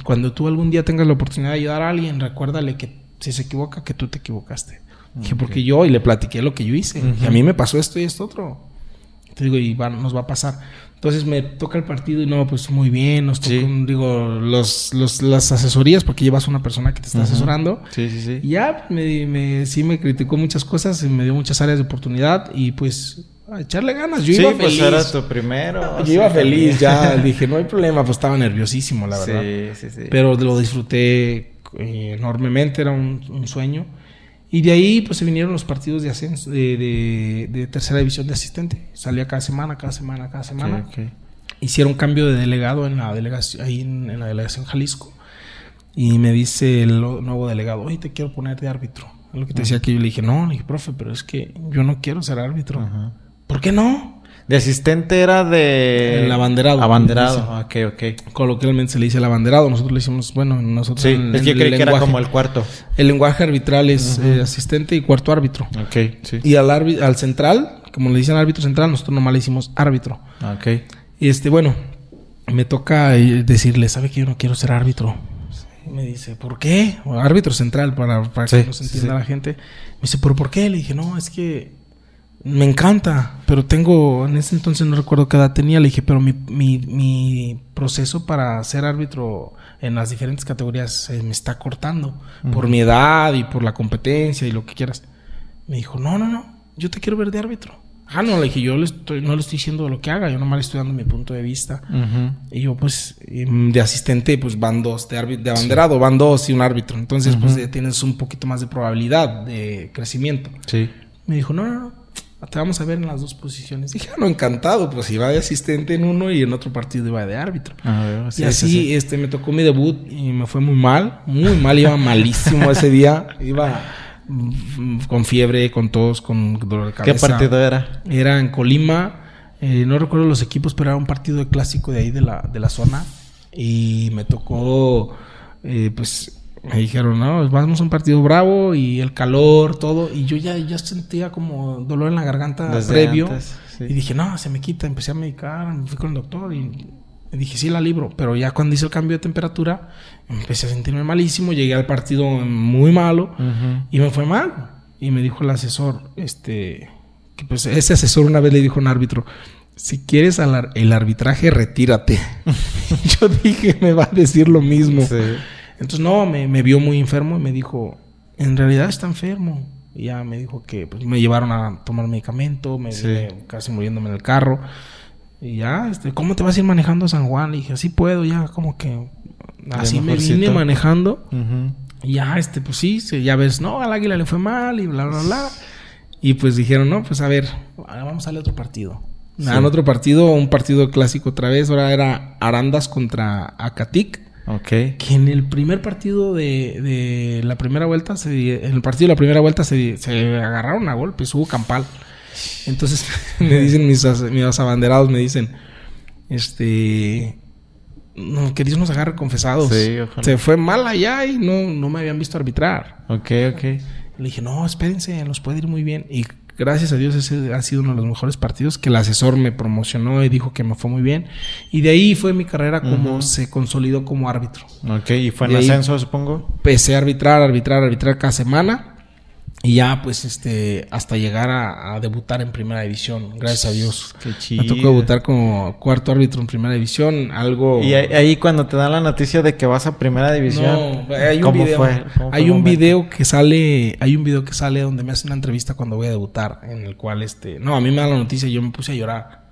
Cuando tú algún día tengas la oportunidad de ayudar a alguien, recuérdale que si se equivoca, que tú te equivocaste. Dije, porque yo, y le platiqué lo que yo hice. Y a mí me pasó esto y esto otro. Te digo, y nos va a pasar. Entonces me toca el partido y no, pues muy bien. Nos toca, digo, los, los, las asesorías, porque llevas una persona que te está asesorando. Sí, sí, sí. Y ya, me, me, sí me criticó muchas cosas, y me dio muchas áreas de oportunidad y pues a echarle ganas. Yo iba pues era tu primero. yo iba feliz, ya dije, no hay problema, pues estaba nerviosísimo, la verdad. Sí, sí, sí. Pero lo disfruté eh, enormemente, era un, sueño. Y de ahí, pues se vinieron los partidos de ascenso, de, de, tercera división de asistente. Salía cada semana, cada semana, cada semana. Hicieron cambio de delegado en la delegación, ahí en, la delegación Jalisco. Y me dice el nuevo delegado, oye, te quiero poner de árbitro. Es lo que te decía que yo le dije, no, le dije, profe, pero es que yo no quiero ser árbitro. ¿Por qué no? De asistente era de... El abanderado. Abanderado, ok, ok. Coloquialmente se le dice el abanderado. Nosotros le hicimos, bueno, nosotros... Sí, es que creí que era como el cuarto. El lenguaje arbitral es eh, asistente y cuarto árbitro. Ok, sí. Y al, al central, como le dicen árbitro central, nosotros nomás le hicimos árbitro. Ok. Y este, bueno, me toca eh, decirle, ¿sabe que yo no quiero ser árbitro? Me dice, ¿por qué? árbitro central, para, para que no se entienda la gente. Me dice, ¿pero por qué? Le dije, no, es que Me encanta, pero tengo, en ese entonces no recuerdo qué edad tenía, le dije, pero mi, mi, mi proceso para ser árbitro en las diferentes categorías se me está cortando por mi edad y por la competencia y lo que quieras. Me dijo, no, no, no, yo te quiero ver de árbitro. Ah, no, le dije, yo le estoy, no le estoy diciendo lo que haga, yo nomás le estoy dando mi punto de vista. Y yo, pues, de asistente, pues van dos, de, de abanderado, van dos y un árbitro. Entonces, pues, tienes un poquito más de probabilidad de crecimiento. Sí. Me dijo, no, no, no, te vamos a ver en las dos posiciones. Dije, ah, no, encantado, pues iba de asistente en uno y en otro partido iba de árbitro. Ah, y así, este, me tocó mi debut y me fue muy mal, muy mal, iba malísimo ese día, iba con fiebre, con tos, con dolor de cabeza. ¿Qué partido era? Era en Colima, eh, no recuerdo los equipos, pero era un partido de clásico de ahí de la, de la zona y me tocó, eh, pues me dijeron, no, vamos a un partido bravo y el calor, todo. Y yo ya, ya sentía como dolor en la garganta previo. Y dije, no, se me quita. Empecé a medicar, me fui con el doctor y dije, sí, la libro. Pero ya cuando hice el cambio de temperatura, empecé a sentirme malísimo. Llegué al partido muy malo y me fue mal. Y me dijo el asesor, este, que pues ese asesor una vez le dijo a un árbitro, si quieres el arbitraje, retírate. yo dije, me va a decir lo mismo. Sí. Entonces, no, me, vio muy enfermo y me dijo, en realidad está enfermo. Y ya me dijo que pues, me llevaron a tomar medicamento, me casi muriéndome en el carro. Y ya, este, ¿cómo te vas a ir manejando a San Juan? Le dije, así puedo, ya, como que así me vine manejando. Y ya, este, pues sí, ya ves, no, al águila le fue mal y bla, bla, bla. Y pues dijeron, no, pues a ver, vamos a darle otro partido. En otro partido, un partido clásico otra vez. Ahora era Arandas contra Acatic. Que en el primer partido de, de la primera vuelta, se, en el partido de la primera vuelta se, se agarraron a golpes, hubo campal. Entonces me dicen mis, mis abanderados, me dicen, este, no, que Dios nos agarre confesados. Se fue mal allá y no, no me habían visto arbitrar. Ok, ok. Le dije, no, espérense, nos puede ir muy bien. Y gracias a Dios ese ha sido uno de los mejores partidos que el asesor me promocionó y dijo que me fue muy bien. Y de ahí fue mi carrera como se consolidó como árbitro. Ok, y fue en ascenso, supongo. Empecé a arbitrar, arbitrar, arbitrar cada semana. Y ya, pues, este, hasta llegar a, debutar en primera división, gracias a Dios. Qué chido. Me tocó debutar como cuarto árbitro en primera división, algo... Y ahí cuando te dan la noticia de que vas a primera división, no, hay un ¿cómo video, fue? hay un video que sale, hay un video que sale donde me hacen una entrevista cuando voy a debutar, en el cual, este, no, a mí me dan la noticia y yo me puse a llorar.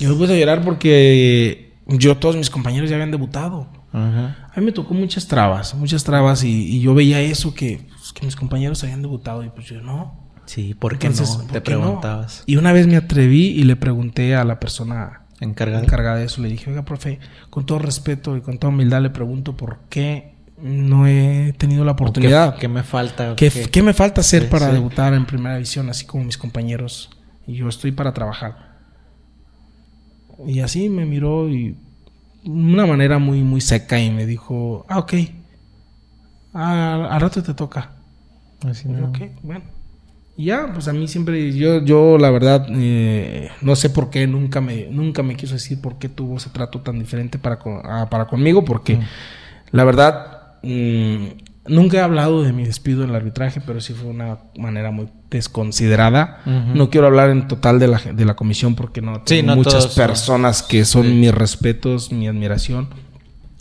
Yo me puse a llorar porque yo, todos mis compañeros ya habían debutado. A mí me tocó muchas trabas, muchas trabas y, yo veía eso que, que, mis compañeros habían debutado y pues yo no. Sí, ¿por qué no? Te preguntabas. Y una vez me atreví y le pregunté a la persona encargada. encargada de eso, le dije, oiga, profe, con todo respeto y con toda humildad le pregunto por qué no he tenido la oportunidad. ¿Qué, me falta? ¿Qué, ¿Qué, me falta hacer para debutar en primera división, así como mis compañeros? Y yo estoy para trabajar. Y así me miró y una manera muy, muy seca y me dijo, ah, ok, ah, al rato te toca. Así, no. Ok, bueno. Y ya, pues a mí siempre, yo, yo la verdad, eh, no sé por qué, nunca me, nunca me quiso decir por qué tuvo ese trato tan diferente para, ah, para conmigo, porque la verdad, mm, nunca he hablado de mi despido en el arbitraje, pero sí fue una manera muy desconsiderada. No quiero hablar en total de la, de la comisión porque no tengo muchas personas que son mis respetos, mi admiración.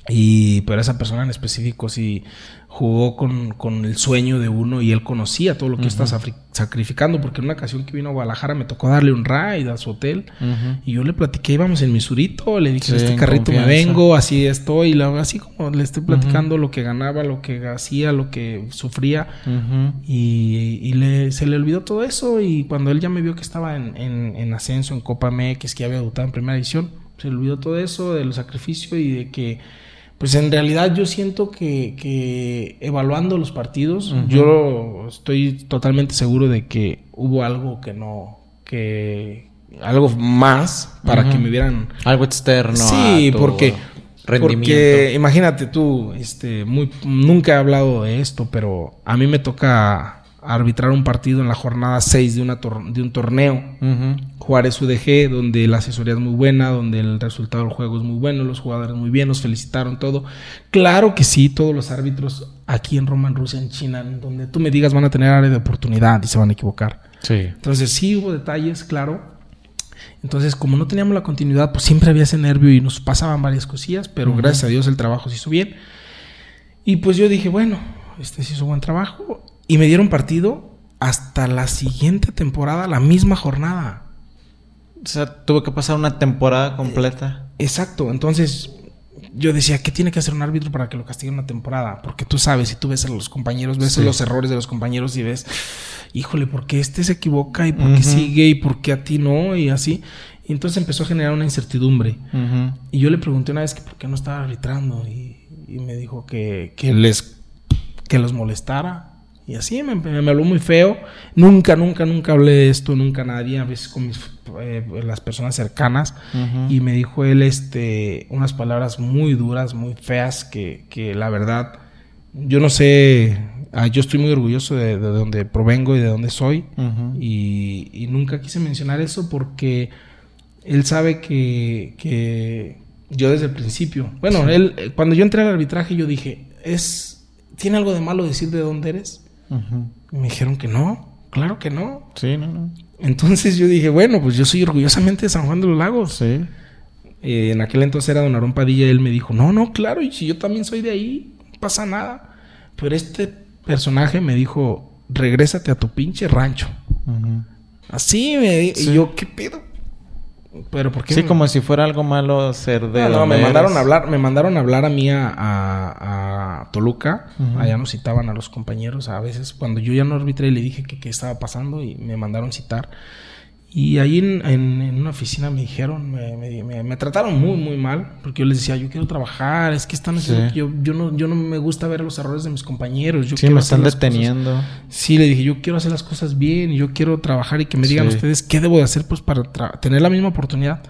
Y pero esa persona en específico sí jugó con, con, el sueño de uno y él conocía todo lo que está sacrificando, porque en una ocasión que vino a Guadalajara me tocó darle un ride a su hotel y yo le platiqué, íbamos en mi surito, le dije, este carrito me vengo, así estoy, así como le estoy platicando lo que ganaba, lo que hacía, lo que sufría y, y le, se le olvidó todo eso y cuando él ya me vio que estaba en, en, en ascenso, en Copa MX, que había debutado en primera edición, se le olvidó todo eso, del sacrificio y de que pues en realidad yo siento que, evaluando los partidos, yo estoy totalmente seguro de que hubo algo que no, que algo más para que me vieran algo externo. Sí, porque Porque imagínate tú, este, muy, nunca he hablado de esto, pero a mí me toca arbitrar un partido en la jornada 6 de, una de un torneo. Juárez UDG, donde la asesoría es muy buena, donde el resultado del juego es muy bueno, los jugadores muy bien, nos felicitaron todo. Claro que sí, todos los árbitros aquí en Roma, en Rusia, en China, donde tú me digas van a tener área de oportunidad y se van a equivocar. Sí. Entonces sí hubo detalles, claro. Entonces, como no teníamos la continuidad, pues siempre había ese nervio y nos pasaban varias cosillas, pero gracias a Dios el trabajo se hizo bien. Y pues yo dije, bueno, este se hizo buen trabajo. Y me dieron partido hasta la siguiente temporada, la misma jornada. O sea, tuvo que pasar una temporada completa. Eh, exacto. Entonces, yo decía, ¿qué tiene que hacer un árbitro para que lo castigue una temporada? Porque tú sabes, si tú ves a los compañeros, ves los errores de los compañeros y ves, híjole, ¿por qué este se equivoca y por qué sigue y por qué a ti no? Y así. Y entonces empezó a generar una incertidumbre. Y yo le pregunté una vez que por qué no estaba arbitrando y, me dijo que, que les que los molestara. Y así me, me, habló muy feo. Nunca, nunca, nunca hablé de esto, nunca nadie, a veces con mis, eh, las personas cercanas. Y me dijo él este, unas palabras muy duras, muy feas, que, que la verdad, yo no sé, ah, yo estoy muy orgulloso de, de, donde provengo y de donde soy. y, y, nunca quise mencionar eso porque él sabe que, que yo desde el principio, bueno, él, cuando yo entré al arbitraje, yo dije, es ¿tiene algo de malo decir de dónde eres? Me dijeron que no, claro que no. Sí, no, no. Entonces yo dije, bueno, pues yo soy orgullosamente de San Juan de los Lagos. Sí. Eh, en aquel entonces era Don Arón Padilla y él me dijo, no, no, claro, y si yo también soy de ahí, no pasa nada. Pero este personaje me dijo, regrésate a tu pinche rancho. Así me... Y yo, ¿qué pedo? Pero ¿por Sí, como si fuera algo malo ser de. No, no me mandaron a hablar, me mandaron a hablar a mí a, Toluca. Allá nos citaban a los compañeros a veces. Cuando yo ya no arbitré, le dije que qué estaba pasando y me mandaron citar. Y ahí en, una oficina me dijeron, me, trataron muy, muy mal, porque yo les decía, yo quiero trabajar, es que están haciendo, yo, yo, no, yo no me gusta ver los errores de mis compañeros. Yo sí, me están deteniendo. Sí, le dije, yo quiero hacer las cosas bien y yo quiero trabajar y que me digan ustedes qué debo de hacer pues para tener la misma oportunidad.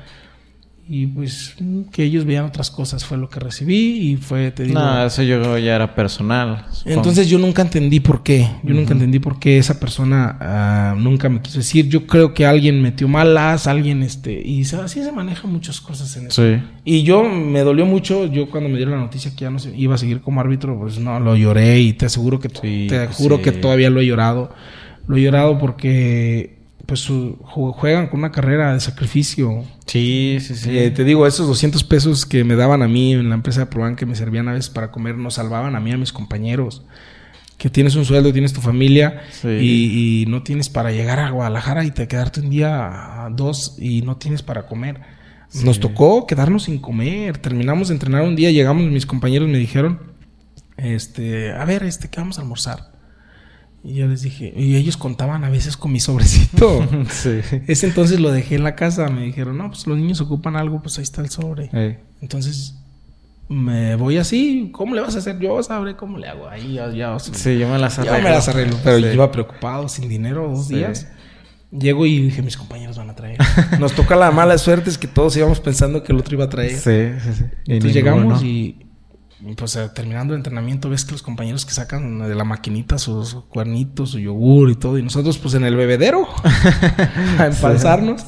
Y pues que ellos vean otras cosas fue lo que recibí y fue, te digo... No, eso yo ya era personal. Entonces yo nunca entendí por qué. Yo nunca entendí por qué esa persona ah, nunca me quiso decir. Yo creo que alguien metió malas, alguien este... Y así se manejan muchas cosas en eso. Sí. Y yo me dolió mucho, yo cuando me dieron la noticia que ya no se iba a seguir como árbitro, pues no, lo lloré y te aseguro que... te pues juro que todavía lo he llorado. Lo he llorado porque pues juegan con una carrera de sacrificio. Sí, sí, sí. Eh, te digo, esos 200 pesos que me daban a mí en la empresa de Proban, que me servían a veces para comer, nos salvaban a mí, a mis compañeros. Que tienes un sueldo, tienes tu familia y, no tienes para llegar a Guadalajara y te quedarte un día, dos y no tienes para comer. Nos tocó quedarnos sin comer. Terminamos de entrenar un día, llegamos, mis compañeros me dijeron, este, a ver, este, ¿qué vamos a almorzar? Y yo les dije, y ellos contaban a veces con mi sobrecito. sí. Ese entonces lo dejé en la casa. Me dijeron, no, pues los niños ocupan algo, pues ahí está el sobre. Entonces me voy así. ¿Cómo le vas a hacer? Yo sabré cómo le hago. Ahí ya, ya Sí, yo me las arreglo. Yo me las arreglo. Pero yo iba preocupado, sin dinero, dos días. Llego y dije, mis compañeros van a traer. Nos toca la mala suerte, es que todos íbamos pensando que el otro iba a traer. Sí, sí, sí. Entonces llegamos y pues eh, terminando el entrenamiento ves que los compañeros que sacan de la maquinita sus cuernitos, su yogur y todo, y nosotros pues en el bebedero a empalzarnos.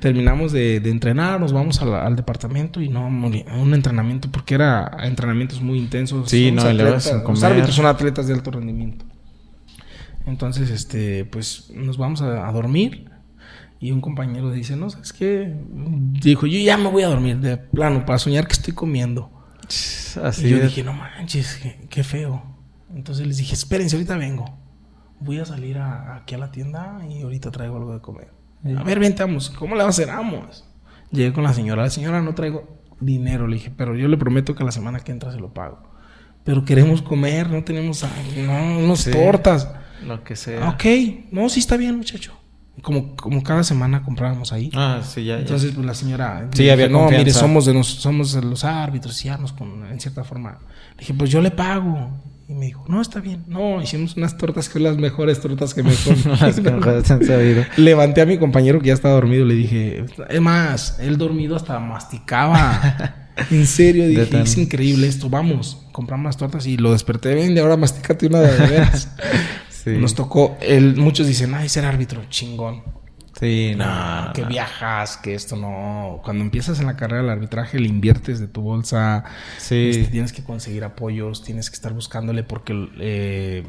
Terminamos de, entrenar, nos vamos al, departamento y no, un entrenamiento porque era entrenamientos muy intensos. Sí, no, atletas, los árbitros son atletas de alto rendimiento. Entonces, este, pues nos vamos a, dormir y un compañero dice, no, es que dijo, yo ya me voy a dormir de plano para soñar que estoy comiendo. Así y yo dije, no manches, qué, feo. Entonces les dije, espérense, ahorita vengo. Voy a salir aquí a la tienda y ahorita traigo algo de comer. A ver, ventamos. ¿Cómo le va a hacer? Vamos. Llegué con la señora. La señora no traigo dinero. Le dije, pero yo le prometo que la semana que entra se lo pago. Pero queremos comer, no tenemos no, unos tortas. Lo que sea. Ok, no, sí está bien, muchacho. Como, como cada semana comprábamos ahí. Ah, sí, ya. Entonces, pues la señora. Sí, había No, mire, somos, de somos los árbitros y ya nos, con, en cierta forma. Le dije, pues yo le pago. Y me dijo, no, está bien. No, hicimos unas tortas que son las mejores tortas que me sabido. Levanté a mi compañero que ya estaba dormido. Le dije, es más, él dormido hasta masticaba. en serio, dije, es increíble esto. Vamos, compramos las tortas y lo desperté. Ven, ahora masticate una de veras. Nos tocó, el, muchos dicen, ay, ser árbitro, chingón. Sí, no, que viajas, que esto no. Cuando empiezas en la carrera del arbitraje, le inviertes de tu bolsa. Sí. Este, tienes que conseguir apoyos, tienes que estar buscándole porque eh,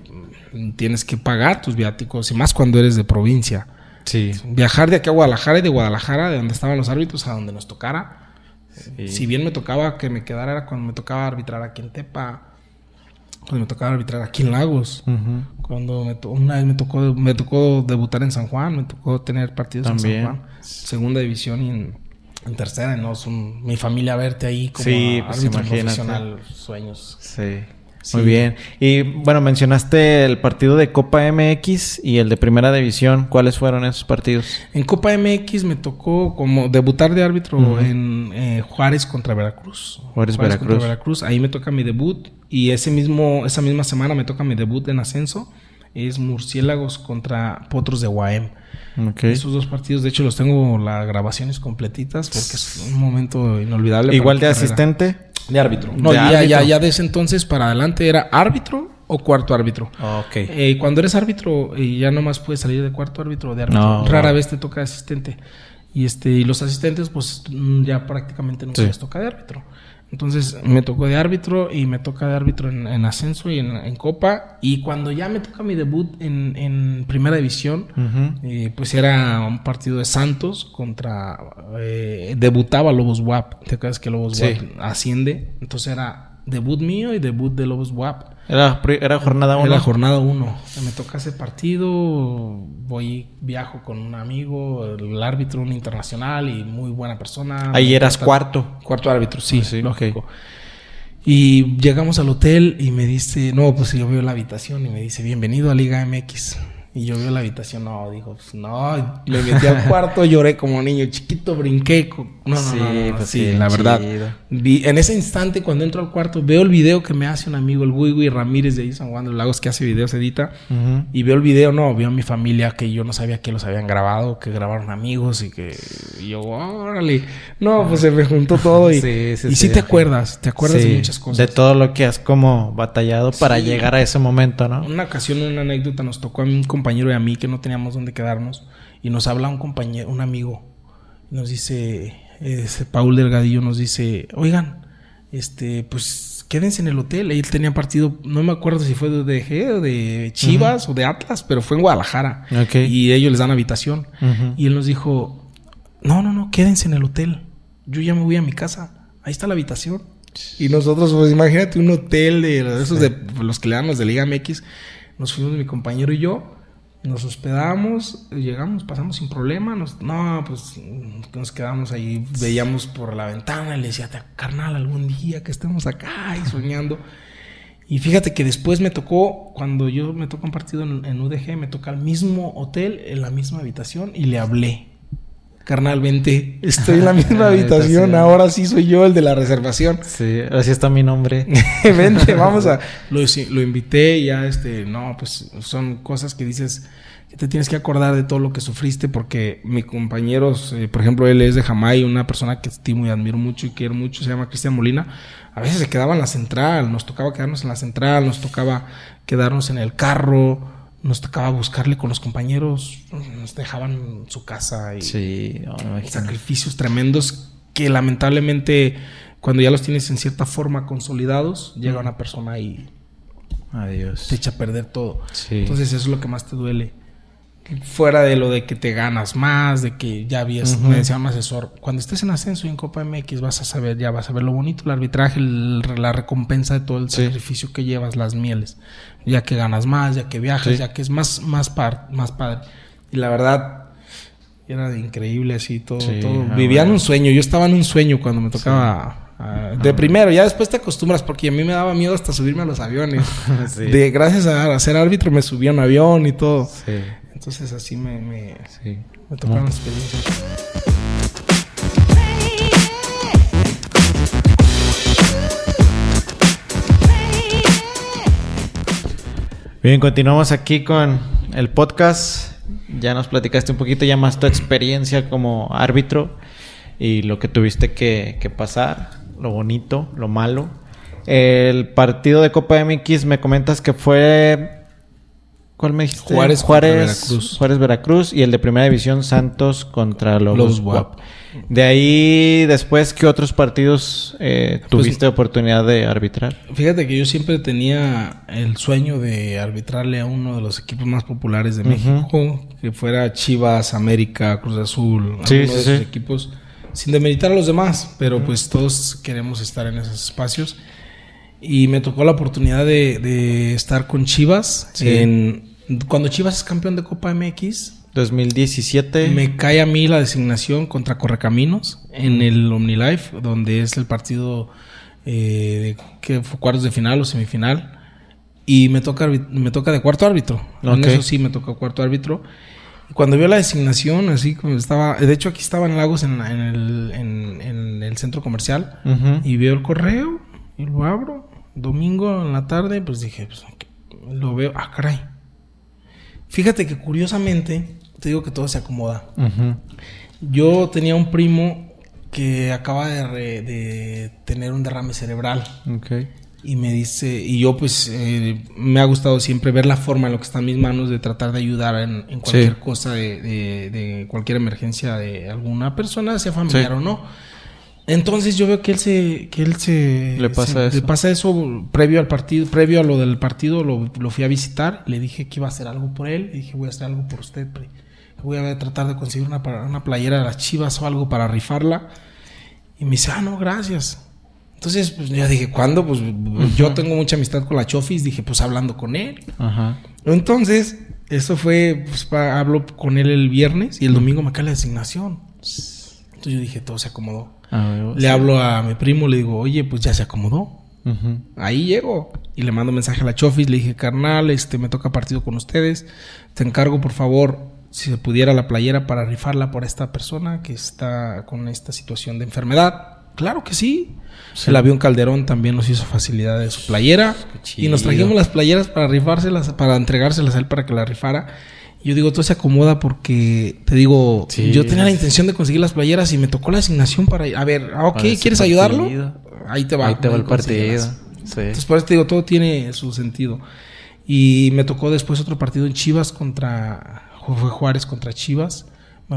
tienes que pagar tus viáticos, y más cuando eres de provincia. Sí. Viajar de aquí a Guadalajara y de Guadalajara, de donde estaban los árbitros, a donde nos tocara. Si bien me tocaba que me quedara, era cuando me tocaba arbitrar aquí en Tepa cuando me tocaba arbitrar aquí en Lagos. Cuando me una vez me tocó, me tocó debutar en San Juan, me tocó tener partidos en San Juan. Segunda división y en, tercera, ¿no? Son, mi familia verte ahí como sí, pues profesional, sueños. Sí. Muy bien. Y bueno, mencionaste el partido de Copa MX y el de Primera División. ¿Cuáles fueron esos partidos? En Copa MX me tocó como debutar de árbitro en eh, Juárez contra Veracruz. Juárez, Veracruz. Contra Veracruz. Ahí me toca mi debut y ese mismo esa misma semana me toca mi debut en ascenso. Es Murciélagos contra Potros de Guaem. Esos dos partidos, de hecho, los tengo las grabaciones completitas porque es un momento inolvidable. ¿Igual de asistente? De árbitro. No, ya, ya, ya de ese entonces para adelante era árbitro o cuarto árbitro. ok. Eh, cuando eres árbitro, y ya nomás puedes salir de cuarto árbitro o de árbitro. Rara vez te toca asistente. Y este, y los asistentes, pues ya prácticamente nunca les toca de árbitro. Entonces me tocó de árbitro y me toca de árbitro en, ascenso y en, Copa. Y cuando ya me toca mi debut en, Primera División, eh, pues era un partido de Santos contra... Eh, debutaba Lobos WAP. ¿Te acuerdas que Lobos WAP asciende? Entonces era debut mío y debut de Lobos WAP. Era, era jornada 1. Era jornada 1. Me toca ese partido, voy, viajo con un amigo, el árbitro, un internacional y muy buena persona. Ahí eras cuarto. Cuarto árbitro, sí, sí lógico. Y llegamos al hotel y me dice, no, pues yo veo la habitación y me dice, bienvenido a Liga MX. Y yo veo la habitación, no, digo, pues no, me metí al cuarto, lloré como niño chiquito, brinqué. No, no, sí, no, pues sí, la verdad. Vi, en ese instante, cuando entro al cuarto, veo el video que me hace un amigo, el Wiwi Ramírez de ahí, San Juan de los Lagos, que hace videos, edita. Y veo el video, no, veo a mi familia que yo no sabía que los habían grabado, que grabaron amigos y que y yo, órale. No, pues se me juntó todo y sí, sí, y sí, te acuerdas, te acuerdas de muchas cosas. De todo lo que has como batallado para llegar a ese momento, ¿no? Una ocasión, una anécdota, nos tocó a un compañero y a mí que no teníamos dónde quedarnos y nos habla un compañero, un amigo, nos dice, Paul Delgadillo nos dice, oigan, este, pues quédense en el hotel. Él tenía partido, no me acuerdo si fue de DG o de Chivas o de Atlas, pero fue en Guadalajara. Y ellos les dan habitación. Y él nos dijo, no, no, no, quédense en el hotel. Yo ya me voy a mi casa. Ahí está la habitación. Y nosotros, pues imagínate un hotel de esos de los que le dan los de Liga MX. Nos fuimos mi compañero y yo. Nos hospedamos, llegamos, pasamos sin problema. Nos, no, pues nos quedamos ahí, veíamos por la ventana y le decía, carnal, algún día que estemos acá y soñando. Y fíjate que después me tocó, cuando yo me tocó un partido en, UDG, me toca al mismo hotel, en la misma habitación, y le hablé. Carnal, vente, estoy en la misma habitación, ahora sí soy yo el de la reservación. Sí, así está mi nombre. vente, vamos a... Lo, lo invité y ya, este, no, pues son cosas que dices que te tienes que acordar de todo lo que sufriste porque mi compañeros, eh, por ejemplo, él es de Jamay, una persona que estimo y admiro mucho y quiero mucho, se llama Cristian Molina, a veces se quedaba en la central, nos tocaba quedarnos en la central, nos tocaba quedarnos en el carro, nos tocaba buscarle con los compañeros, nos dejaban su casa y sí, sacrificios tremendos que lamentablemente cuando ya los tienes en cierta forma consolidados, llega una persona y Adiós. te echa a perder todo. Entonces eso es lo que más te duele. Fuera de lo de que te ganas más, de que ya habías, me decía un asesor, cuando estés en ascenso y en Copa MX vas a saber, ya vas a ver lo bonito, el arbitraje, la recompensa de todo el sacrificio que llevas, las mieles, ya que ganas más, ya que viajas, ya que es más, más, más padre. Y la verdad, era increíble así todo. todo. Ah, Vivían un sueño, yo estaba en un sueño cuando me tocaba de primero, ya después te acostumbras porque a mí me daba miedo hasta subirme a los aviones. De gracias a, ser árbitro me subí a un avión y todo. Entonces así me, me, me tocaron experiencias. Bien, continuamos aquí con el podcast. Ya nos platicaste un poquito ya más tu experiencia como árbitro y lo que tuviste que, que pasar lo bonito, lo malo. El partido de Copa MX me comentas que fue ¿Cuál me dijiste? Juárez, Juárez, Veracruz. Juárez, Veracruz. Y el de primera división, Santos contra Lobos, WAP. De ahí, después, ¿qué otros partidos eh, pues, tuviste oportunidad de arbitrar? Fíjate que yo siempre tenía el sueño de arbitrarle a uno de los equipos más populares de México, que fuera Chivas, América, Cruz Azul, sí, de esos equipos, sin demeritar a los demás, pero pues todos queremos estar en esos espacios. Y me tocó la oportunidad de, estar con Chivas en, cuando Chivas es campeón de Copa MX 2017. Me cae a mí la designación contra Correcaminos en el OmniLife, donde es el partido eh, que fue cuartos de final o semifinal. Y me toca, me toca de cuarto árbitro. En eso sí me toca cuarto árbitro. Cuando vio la designación, así como estaba. De hecho, aquí estaba en Lagos, en, el, en, el, centro comercial. Y veo el correo y lo abro. Domingo en la tarde, pues dije, pues, lo veo. Ah, caray. Fíjate que curiosamente te digo que todo se acomoda. Yo tenía un primo que acaba de, tener un derrame cerebral. Y me dice, y yo pues eh, me ha gustado siempre ver la forma en lo que está en mis manos de tratar de ayudar en, cualquier cosa, de, cualquier emergencia de alguna persona, sea familiar o no. Entonces yo veo que él se, que él se le pasa eso. Le pasa eso previo al partido, previo a lo del partido, lo, lo, fui a visitar, le dije que iba a hacer algo por él, le dije voy a hacer algo por usted, voy a tratar de conseguir una, una playera de las chivas o algo para rifarla. Y me dice, ah, no, gracias. Entonces, pues ya dije, ¿cuándo? Pues yo tengo mucha amistad con la Chofis, dije, pues hablando con él. Ajá. Entonces, eso fue, pues hablo con él el viernes y el domingo me cae la designación. Entonces yo dije, todo se acomodó. Ah, le hablo a mi primo, le digo, oye, pues ya se acomodó. Ahí llego. Y le mando mensaje a la Chofis, le dije, carnal, este, me toca partido con ustedes. Te encargo, por favor, si se pudiera la playera para rifarla por esta persona que está con esta situación de enfermedad. Claro que sí. El avión Calderón también nos hizo facilidad de su playera. Y nos trajimos las playeras para rifárselas, para entregárselas a él para que la rifara. Yo digo, todo se acomoda porque, te digo, yo tenía la intención de conseguir las playeras y me tocó la asignación para... A ver, ah, ok, ¿quieres ayudarlo? Ahí te va. Ahí te va el partido. Entonces, por eso te digo, todo tiene su sentido. Y me tocó después otro partido en Chivas contra fue Juárez contra Chivas.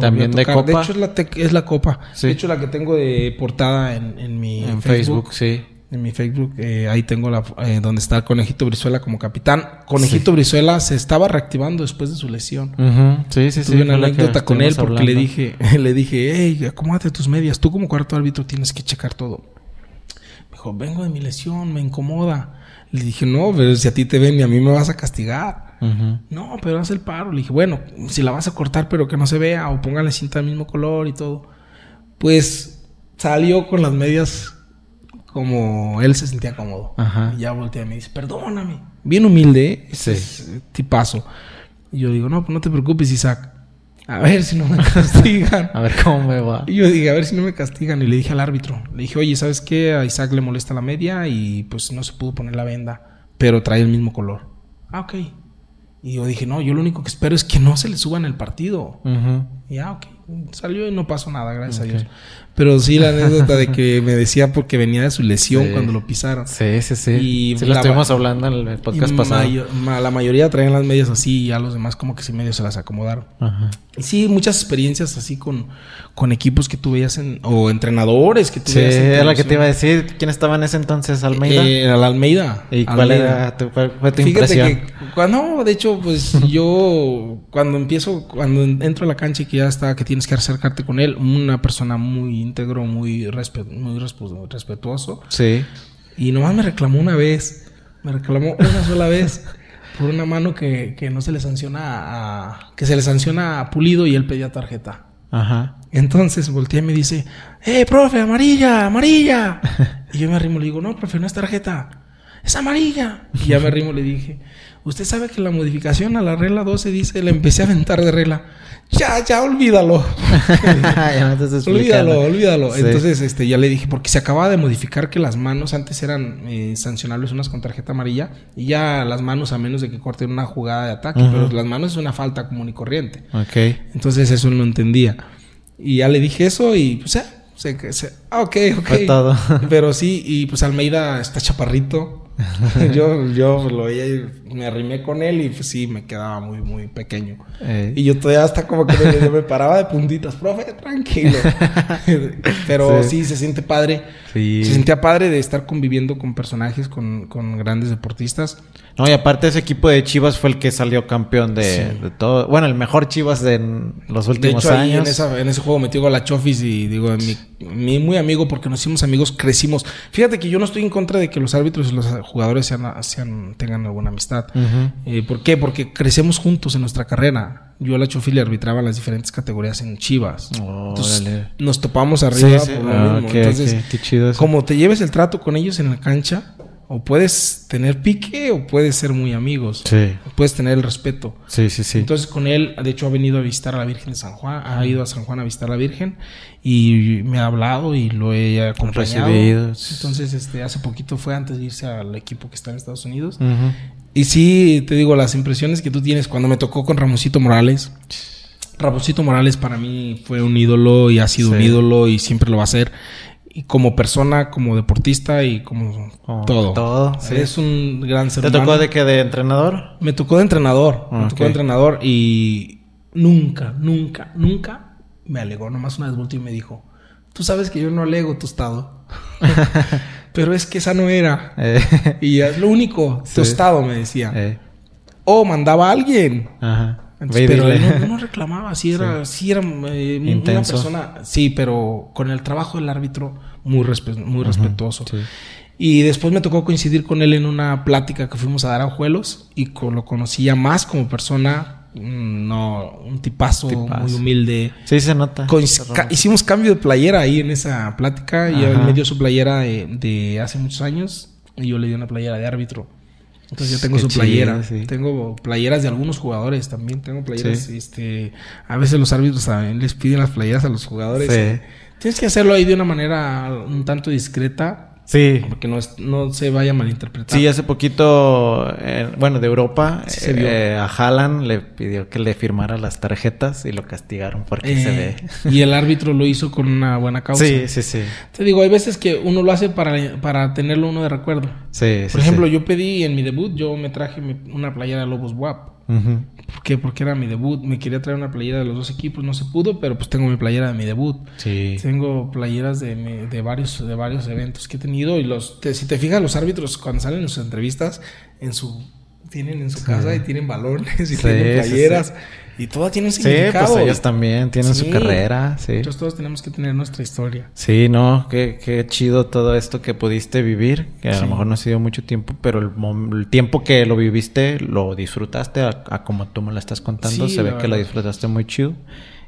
También de Copa. De hecho, es la, es la Copa. De hecho, la que tengo de portada en, en mi en Facebook, sí. En mi Facebook, eh, ahí tengo la eh, donde está Conejito Brizuela como capitán. Conejito Brizuela se estaba reactivando después de su lesión. Sí, sí, sí. Tuve una anécdota con él porque le dije, le dije, hey, acomódate tus medias. Tú como cuarto árbitro tienes que checar todo. Me dijo, vengo de mi lesión, me incomoda. Le dije, no, pero si a ti te ven y a mí me vas a castigar. No, pero haz el paro. Le dije, bueno, si la vas a cortar, pero que no se vea, o póngale cinta del mismo color y todo. Pues salió con las medias como él se sentía cómodo. Y ya voltea y me dice, perdóname. Bien humilde, ese tipazo. Y yo digo, no, pues no te preocupes, Isaac. A ver si no me castigan. a ver cómo me va. Y yo dije, a ver si no me castigan. Y le dije al árbitro, le dije, oye, ¿sabes qué? A Isaac le molesta la media y pues no se pudo poner la venda, pero trae el mismo color. Ah, ok. Y yo dije, no, yo lo único que espero es que no se le suban el partido. Y ya, ok. Salió y no pasó nada, gracias a Dios. Pero sí, la anécdota de que me decía porque venía de su lesión cuando lo pisaron. Sí, sí, sí. Y sí, lo estuvimos hablando en el podcast pasado. la mayoría traían las medias así y a los demás como que sí medio se las acomodaron. Ajá. Y sí, muchas experiencias así con, con equipos que tú veías en, o entrenadores que tú sí, era la que te iba a decir. ¿Quién estaba en ese entonces? ¿Almeida? Eh, era la Almeida. ¿Y cuál era tu, fue tu Fíjate impresión? que cuando, de hecho, pues yo cuando empiezo, cuando entro a la cancha y que ya está, que tienes que acercarte con él, una persona muy íntegro, muy, muy respetuoso. Sí. Y nomás me reclamó una vez, me reclamó una sola vez por una mano que, que no se le sanciona a, que se le sanciona a Pulido y él pedía tarjeta. Ajá. Entonces volteé y me dice, ¡eh, profe, amarilla, amarilla! y yo me arrimo y le digo, no, profe, no es tarjeta, es amarilla. Y ya me arrimo y le dije, usted sabe que la modificación a la regla 12 dice, le empecé a aventar de regla ya, ya, olvídalo. olvídalo, olvídalo. Entonces, este, ya le dije, porque se acababa de modificar que las manos antes eran eh, sancionables unas con tarjeta amarilla y ya las manos, a menos de que corten una jugada de ataque, pero las manos es una falta común y corriente. Ok. Entonces, eso no entendía. Y ya le dije eso y, pues, se, se, ah, ok, ok. Fue todo. pero sí, y pues Almeida está chaparrito yo, yo lo veía y me arrimé con él y pues, sí, me quedaba muy, muy pequeño. Y yo todavía hasta como que me, me, paraba de puntitas, profe, tranquilo. Pero sí. se siente padre. Se sentía padre de estar conviviendo con personajes, con, con grandes deportistas. No, y aparte ese equipo de Chivas fue el que salió campeón de, todo. Bueno, el mejor Chivas de los últimos de hecho, años. Ahí en, ese juego metió a la Chofis y digo, mi, mi, muy amigo porque nos hicimos amigos, crecimos. Fíjate que yo no estoy en contra de que los árbitros y los jugadores sean, tengan alguna amistad. Eh, ¿Por qué? Porque crecemos juntos en nuestra carrera. Yo a la Chofi le arbitraba las diferentes categorías en Chivas. nos topamos arriba por lo ah, mismo. Entonces, como te lleves el trato con ellos en la cancha, o puedes tener pique o puedes ser muy amigos. Sí. puedes tener el respeto. Sí, sí, sí. Entonces con él, de hecho, ha venido a visitar a la Virgen de San Juan, ha ido a San Juan a visitar a la Virgen y me ha hablado y lo he acompañado. Entonces, este, hace poquito fue antes de irse al equipo que está en Estados Unidos. Y sí, te digo, las impresiones que tú tienes cuando me tocó con Ramosito Morales. Ramosito Morales para mí fue un ídolo y ha sido un ídolo y siempre lo va a ser y como persona, como deportista y como todo. Todo. Es un gran ser ¿Te tocó de qué? ¿De entrenador? Me tocó de entrenador. me tocó de entrenador y nunca, nunca, nunca me alegó. Nomás una vez volteó y me dijo, tú sabes que yo no alego tu estado. Pero es que esa no era. Eh. Y es lo único, tu estado, me decía. Eh. O mandaba a alguien. Ajá pero él no, reclamaba, sí era, sí. era eh, una persona, sí, pero con el trabajo del árbitro muy, muy respetuoso. Y después me tocó coincidir con él en una plática que fuimos a dar a Juelos y lo conocía más como persona, no, un tipazo, muy humilde. Sí, se nota. hicimos cambio de playera ahí en esa plática y él me dio su playera de hace muchos años y yo le di una playera de árbitro. Entonces yo tengo su playera. Tengo playeras de algunos jugadores también. Tengo playeras, este, a veces los árbitros también les piden las playeras a los jugadores. Tienes que hacerlo ahí de una manera un tanto discreta Sí. Porque no, no se vaya a malinterpretar. Sí, hace poquito, eh, bueno, de Europa, eh, a Haaland le pidió que le firmara las tarjetas y lo castigaron porque se ve. Y el árbitro lo hizo con una buena causa. Sí, sí, sí. Te digo, hay veces que uno lo hace para, para tenerlo uno de recuerdo. Sí, Por ejemplo, yo pedí en mi debut, yo me traje una playera de Lobos WAP. ¿Por qué? Porque era mi debut. Me quería traer una playera de los dos equipos, no se pudo, pero pues tengo mi playera de mi debut. Sí. Tengo playeras de, de varios, de varios eventos que he tenido. Y los, si te fijas, los árbitros cuando salen en sus entrevistas, en su tienen en su casa y tienen balones y tienen playeras. Y todas tienen significado. Sí, pues ellos también tienen su carrera, sí. Entonces todos tenemos que tener nuestra historia. Sí, no, qué, qué chido todo esto que pudiste vivir, que a lo mejor no ha sido mucho tiempo, pero el, tiempo que lo viviste lo disfrutaste a, como tú me lo estás contando, se ve que lo disfrutaste muy chido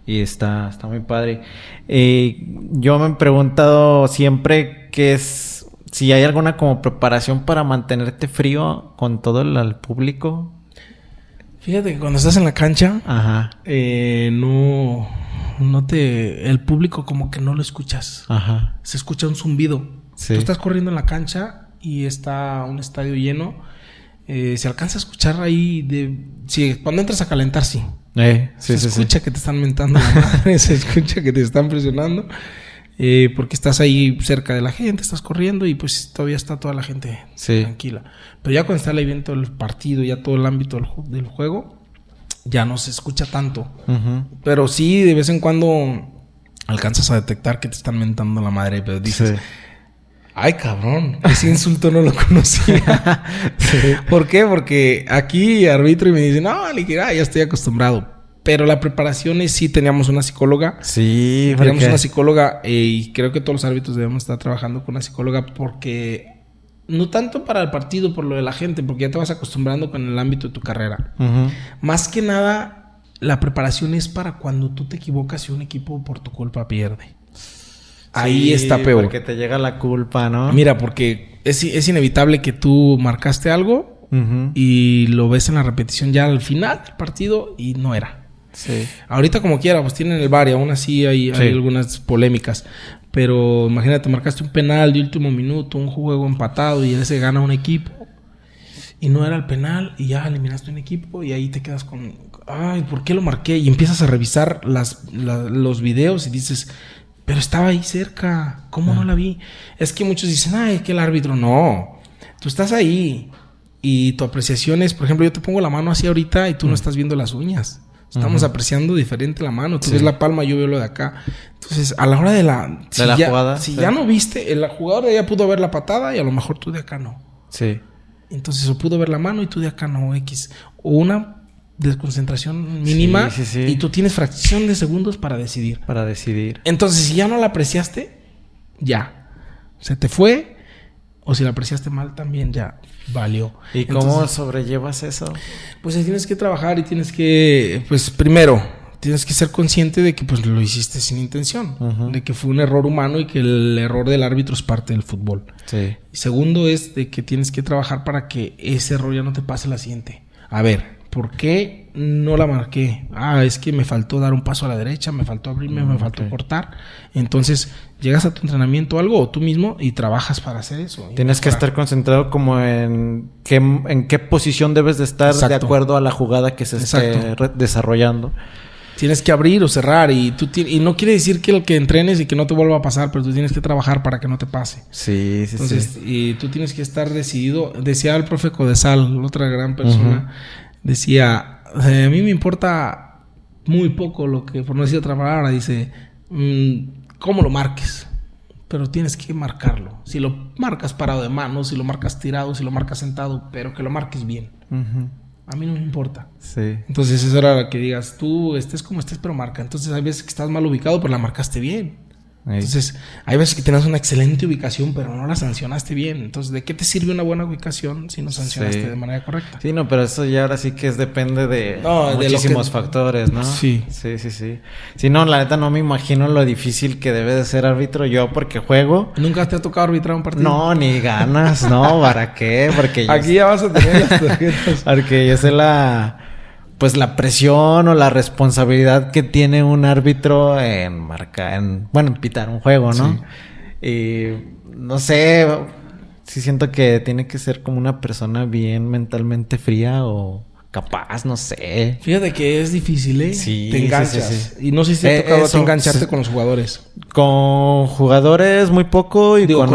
y está, está muy padre. Eh, yo me he preguntado siempre qué es, si hay alguna como preparación para mantenerte frío con todo el público. Fíjate que cuando estás en la cancha, Ajá. Eh, no, no te, el público como que no lo escuchas. Ajá. Se escucha un zumbido. Tú estás corriendo en la cancha y está un estadio lleno. Eh, se alcanza a escuchar ahí de, sí, cuando entras a calentar, sí. Eh, se escucha que te están mentando la madre, se escucha que te están presionando. Eh, porque estás ahí cerca de la gente, estás corriendo y pues todavía está toda la gente tranquila. Pero ya cuando está el evento del partido, ya todo el ámbito del, juego, ya no se escucha tanto. Pero sí, de vez en cuando alcanzas a detectar que te están mentando la madre, pero dices... Ay, cabrón, ese insulto no lo conocía. ¿Por qué? Porque aquí arbitro y me dicen, no, ya estoy acostumbrado. Pero la preparación es sí teníamos una psicóloga. Sí, teníamos una psicóloga eh, y creo que todos los árbitros debemos estar trabajando con una psicóloga porque no tanto para el partido, por lo de la gente, porque ya te vas acostumbrando con el ámbito de tu carrera. Más que nada, la preparación es para cuando tú te equivocas y un equipo por tu culpa pierde. Ahí está peor. Porque te llega la culpa, ¿no? Mira, porque es, es inevitable que tú marcaste algo y lo ves en la repetición ya al final del partido y no era. Sí. Ahorita como quiera, pues tienen el bar y aún así hay, algunas polémicas. Pero imagínate, marcaste un penal de último minuto, un juego empatado y ese gana un equipo. Y no era el penal y ya eliminaste un equipo y ahí te quedas con, ay, ¿por qué lo marqué? Y empiezas a revisar las, los videos y dices, pero estaba ahí cerca, ¿cómo no ah. la vi? Es que muchos dicen, ay, que el árbitro no. tú estás ahí y tu apreciación es, por ejemplo, yo te pongo la mano así ahorita y tú no mm. estás viendo las uñas. Estamos apreciando diferente la mano. Tú ves la palma, yo veo lo de acá. Entonces, a la hora de la, si la ya, jugada. Si ya no viste, el jugador de allá pudo ver la patada y a lo mejor tú de acá no. Sí. Entonces, o pudo ver la mano y tú de acá no, X. O una desconcentración mínima y tú tienes fracción de segundos para decidir. Para decidir. Entonces, si ya no la apreciaste, ya. Se te fue. O si la apreciaste mal, también ya valió. ¿Y cómo sobrellevas eso? Pues tienes que trabajar y tienes que, pues primero, tienes que ser consciente de que pues lo hiciste sin intención, de que fue un error humano y que el error del árbitro es parte del fútbol. Sí. Y segundo es de que tienes que trabajar para que ese error ya no te pase la siguiente. A ver, ¿por qué no la marqué? Ah, es que me faltó dar un paso a la derecha, me faltó abrirme, me mm, faltó cortar. Entonces, llegas a tu entrenamiento algo o tú mismo y trabajas para hacer eso. Tienes que estar concentrado como en qué, en qué posición debes de estar de acuerdo a la jugada que se esté desarrollando. Tienes que abrir o cerrar y tú y no quiere decir que el que entrenes y que no te vuelva a pasar, pero tú tienes que trabajar para que no te pase. Sí, sí, Entonces, Y tú tienes que estar decidido. Decía el profe Codesal, otra gran persona, decía, eh, a mí me importa muy poco lo que, por no decir otra palabra, dice, mm, cómo lo marques, pero tienes que marcarlo. Si lo marcas parado de manos, si lo marcas tirado, si lo marcas sentado, pero que lo marques bien. A mí no me importa. Sí. Entonces, eso era que digas, tú estés como estés, pero marca. Entonces, hay veces que estás mal ubicado, pero la marcaste bien. Entonces, hay veces que tienes una excelente ubicación, pero no la sancionaste bien. Entonces, ¿de qué te sirve una buena ubicación si no sancionaste de manera correcta? Sí, no, pero eso ya ahora sí que es depende de muchísimos factores, ¿no? Sí. Sí, sí, sí. Si no, la neta no me imagino lo difícil que debe de ser árbitro yo porque juego. ¿Nunca te ha tocado arbitrar un partido? No, ni ganas, no, ¿para qué? Porque Aquí ya vas a tener las tarjetas. porque yo sé la pues la presión o la responsabilidad que tiene un árbitro en marcar, en, bueno, en pitar un juego, ¿no? Y no sé, sí siento que tiene que ser como una persona bien mentalmente fría o capaz, no sé. Fíjate que es difícil, ¿eh? Sí. Te enganchas. y no sé si te ha eh, tocado engancharte con los jugadores. Con jugadores muy poco y con,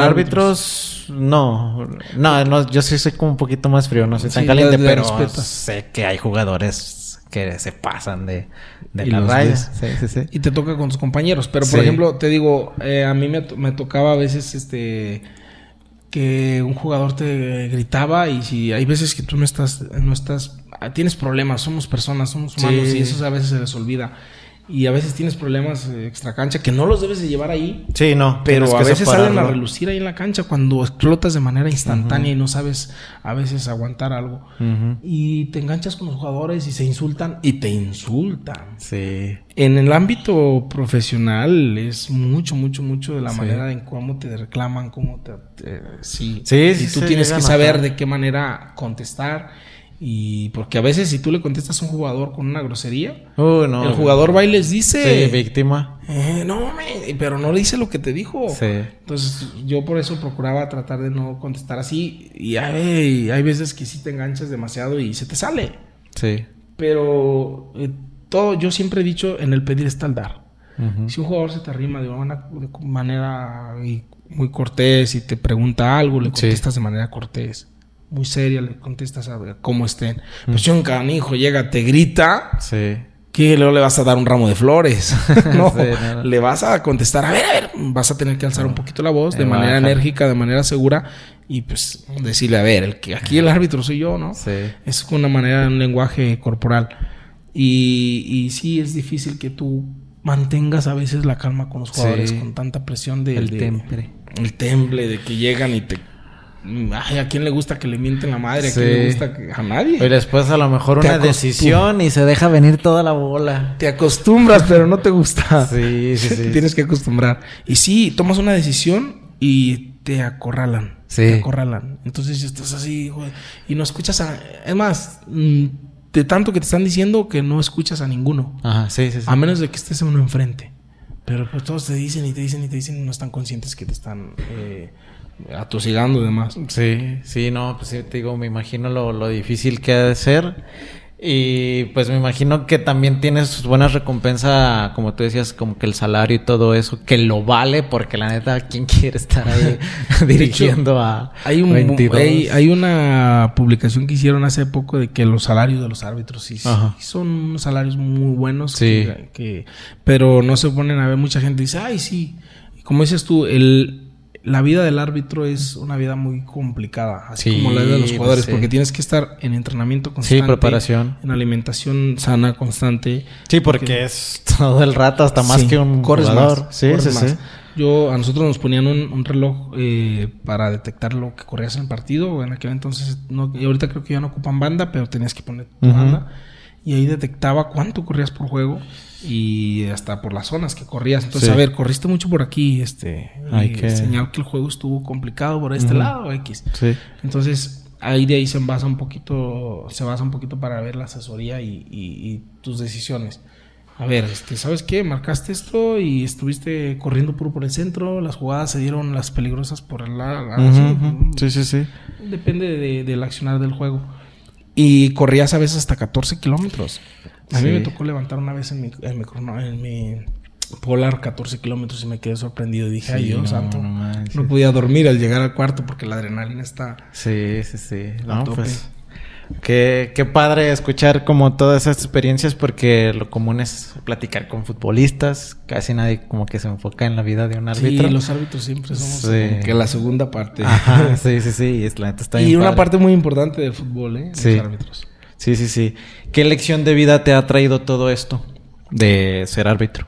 árbitros, no. no. No, yo sí soy como un poquito más frío, no soy tan caliente, pero sé que hay jugadores que se pasan de, de la raya. Sí, sí, sí. Y te toca con tus compañeros. Pero, por ejemplo, te digo, eh, a mí me, me tocaba a veces este que un jugador te gritaba y si hay veces que tú no estás, no estás, tienes problemas, somos personas, somos humanos y eso a veces se les olvida. Y a veces tienes problemas extra cancha que no los debes de llevar ahí. Sí, no. Pero a veces salen a relucir ahí en la cancha cuando explotas de manera instantánea y no sabes a veces aguantar algo. Y te enganchas con los jugadores y se insultan y te insultan. Sí. En el ámbito profesional es mucho, mucho, mucho de la manera en cómo te reclaman, cómo te... sí. Sí, sí. Y tú tienes que saber de qué manera contestar y porque a veces si tú le contestas a un jugador con una grosería, el jugador va y les dice... Sí, víctima. Eh, no, pero no le dice lo que te dijo. Sí. Entonces yo por eso procuraba tratar de no contestar así. Y hay, hay veces que sí te enganchas demasiado y se te sale. Sí. Pero eh, todo, yo siempre he dicho, en el pedir está el dar. Si un jugador se te arrima de una manera muy cortés y te pregunta algo, le contestas de manera cortés muy seria, le contestas a cómo estén. Pues si un canijo llega, te grita. Sí. Que luego le vas a dar un ramo de flores. no, le vas a contestar, a ver, a ver, vas a tener que alzar un poquito la voz de manera enérgica, de manera segura y pues decirle, a ver, el que aquí el árbitro soy yo, ¿no? Sí. Es una manera, un lenguaje corporal. Y, y sí es difícil que tú mantengas a veces la calma con los jugadores con tanta presión de, el temple. El temple de que llegan y te Ay, ¿a quién le gusta que le mienten la madre? ¿A quién le gusta que... A nadie. Y después a lo mejor una decisión y se deja venir toda la bola. Te acostumbras, pero no te gusta. Sí, sí, sí. tienes que acostumbrar. Y sí, tomas una decisión y te acorralan. Sí. Te acorralan. Entonces estás así, güey, y no escuchas a... Es más, mm, de tanto que te están diciendo que no escuchas a ninguno. Ajá, sí, sí, sí. A menos de que estés uno enfrente. Pero pues todos te dicen y te dicen y te dicen y no están conscientes que te están... Eh, atosigando y demás. Sí, sí, no, pues te digo, me imagino lo, lo, difícil que ha de ser. Y pues me imagino que también tienes buenas recompensas, como tú decías, como que el salario y todo eso, que lo vale, porque la neta, ¿quién quiere estar ahí dirigiendo a hay un, 22? Hay, una publicación que hicieron hace poco de que los salarios de los árbitros sí, son unos salarios muy buenos, sí. que, pero no se ponen a ver, mucha gente dice, ay, sí, como dices tú, el la vida del árbitro es una vida muy complicada, así como la vida de los jugadores, porque tienes que estar en entrenamiento constante, sí, preparación, en alimentación sana constante. Sí, porque, es todo el rato, hasta más que un jugador. sí, sí, sí. Yo, a nosotros nos ponían un, reloj eh, para detectar lo que corrías en el partido. En aquel entonces, no, y ahorita creo que ya no ocupan banda, pero tenías que poner tu banda. Y ahí detectaba cuánto corrías por juego y hasta por las zonas que corrías. Entonces, a ver, corriste mucho por aquí, este, Hay que... señal que el juego estuvo complicado por este lado, X. Sí. Entonces, ahí de ahí se basa un poquito, se basa un poquito para ver la asesoría y, tus decisiones. A ver, este, ¿sabes qué? Marcaste esto y estuviste corriendo puro por el centro, las jugadas se dieron las peligrosas por el lado. Sí, sí, sí. Depende de, del accionar del juego. Y corrías a veces hasta 14 kilómetros. A mí me tocó levantar una vez en mi, en mi, Polar 14 kilómetros y me quedé sorprendido. Dije, ay Dios santo. No, podía dormir al llegar al cuarto porque la adrenalina está. Sí, sí, sí. No, pues. Qué, qué padre escuchar como todas esas experiencias porque lo común es platicar con futbolistas. Casi nadie como que se enfoca en la vida de un árbitro. Sí, los árbitros siempre somos que la segunda parte. Ajá, sí, sí, sí. Es, la está y una parte muy importante del fútbol, ¿eh? Los árbitros. Sí, sí, sí. ¿Qué lección de vida te ha traído todo esto de ser árbitro?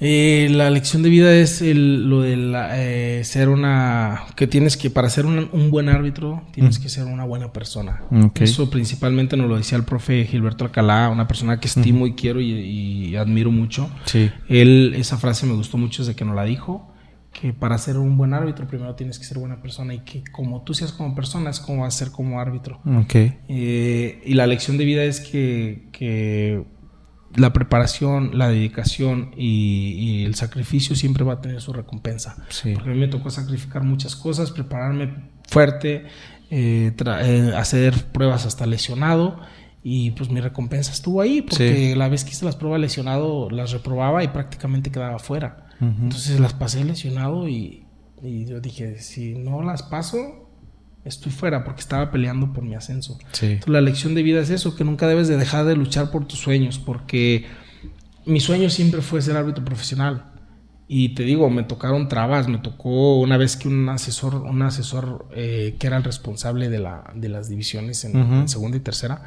Eh, la lección de vida es lo de eh, ser una... que tienes que, para ser un, buen árbitro, tienes que ser una buena persona. Eso principalmente nos lo decía el profe Gilberto Alcalá, una persona que estimo y quiero y, admiro mucho. Sí. Él, esa frase me gustó mucho desde que nos la dijo que para ser un buen árbitro primero tienes que ser buena persona y que como tú seas como persona es como vas a ser como árbitro. Okay. Eh, y la lección de vida es que, que la preparación, la dedicación y, el sacrificio siempre va a tener su recompensa. Sí. Porque a mí me tocó sacrificar muchas cosas, prepararme fuerte, eh, eh, hacer pruebas hasta lesionado. Y pues mi recompensa estuvo ahí, porque la vez que hice las pruebas lesionado, las reprobaba y prácticamente quedaba fuera. Entonces las pasé lesionado y, yo dije, si no las paso, estoy fuera porque estaba peleando por mi ascenso. Entonces, la lección de vida es eso, que nunca debes de dejar de luchar por tus sueños, porque mi sueño siempre fue ser árbitro profesional. Y te digo, me tocaron trabas, me tocó una vez que un asesor, un asesor eh, que era el responsable de, la, de las divisiones en segunda y tercera,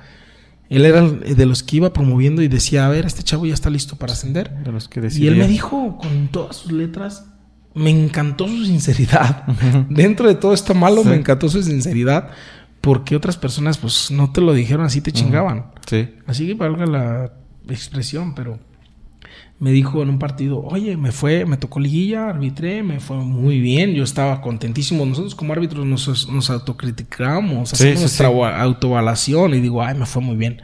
él era de los que iba promoviendo y decía, a ver, este chavo ya está listo para ascender. De los que y él me dijo con todas sus letras, me encantó su sinceridad. Dentro de todo esto malo, me encantó su sinceridad. Porque otras personas, pues, no te lo dijeron así, te chingaban. Sí. Así que valga la expresión, pero me dijo en un partido, oye, me fue, me tocó liguilla, arbitré, me fue muy bien, yo estaba contentísimo. Nosotros como árbitros nos, nos autocriticamos, hacemos nuestra autoevaluación y digo, ay, me fue muy bien.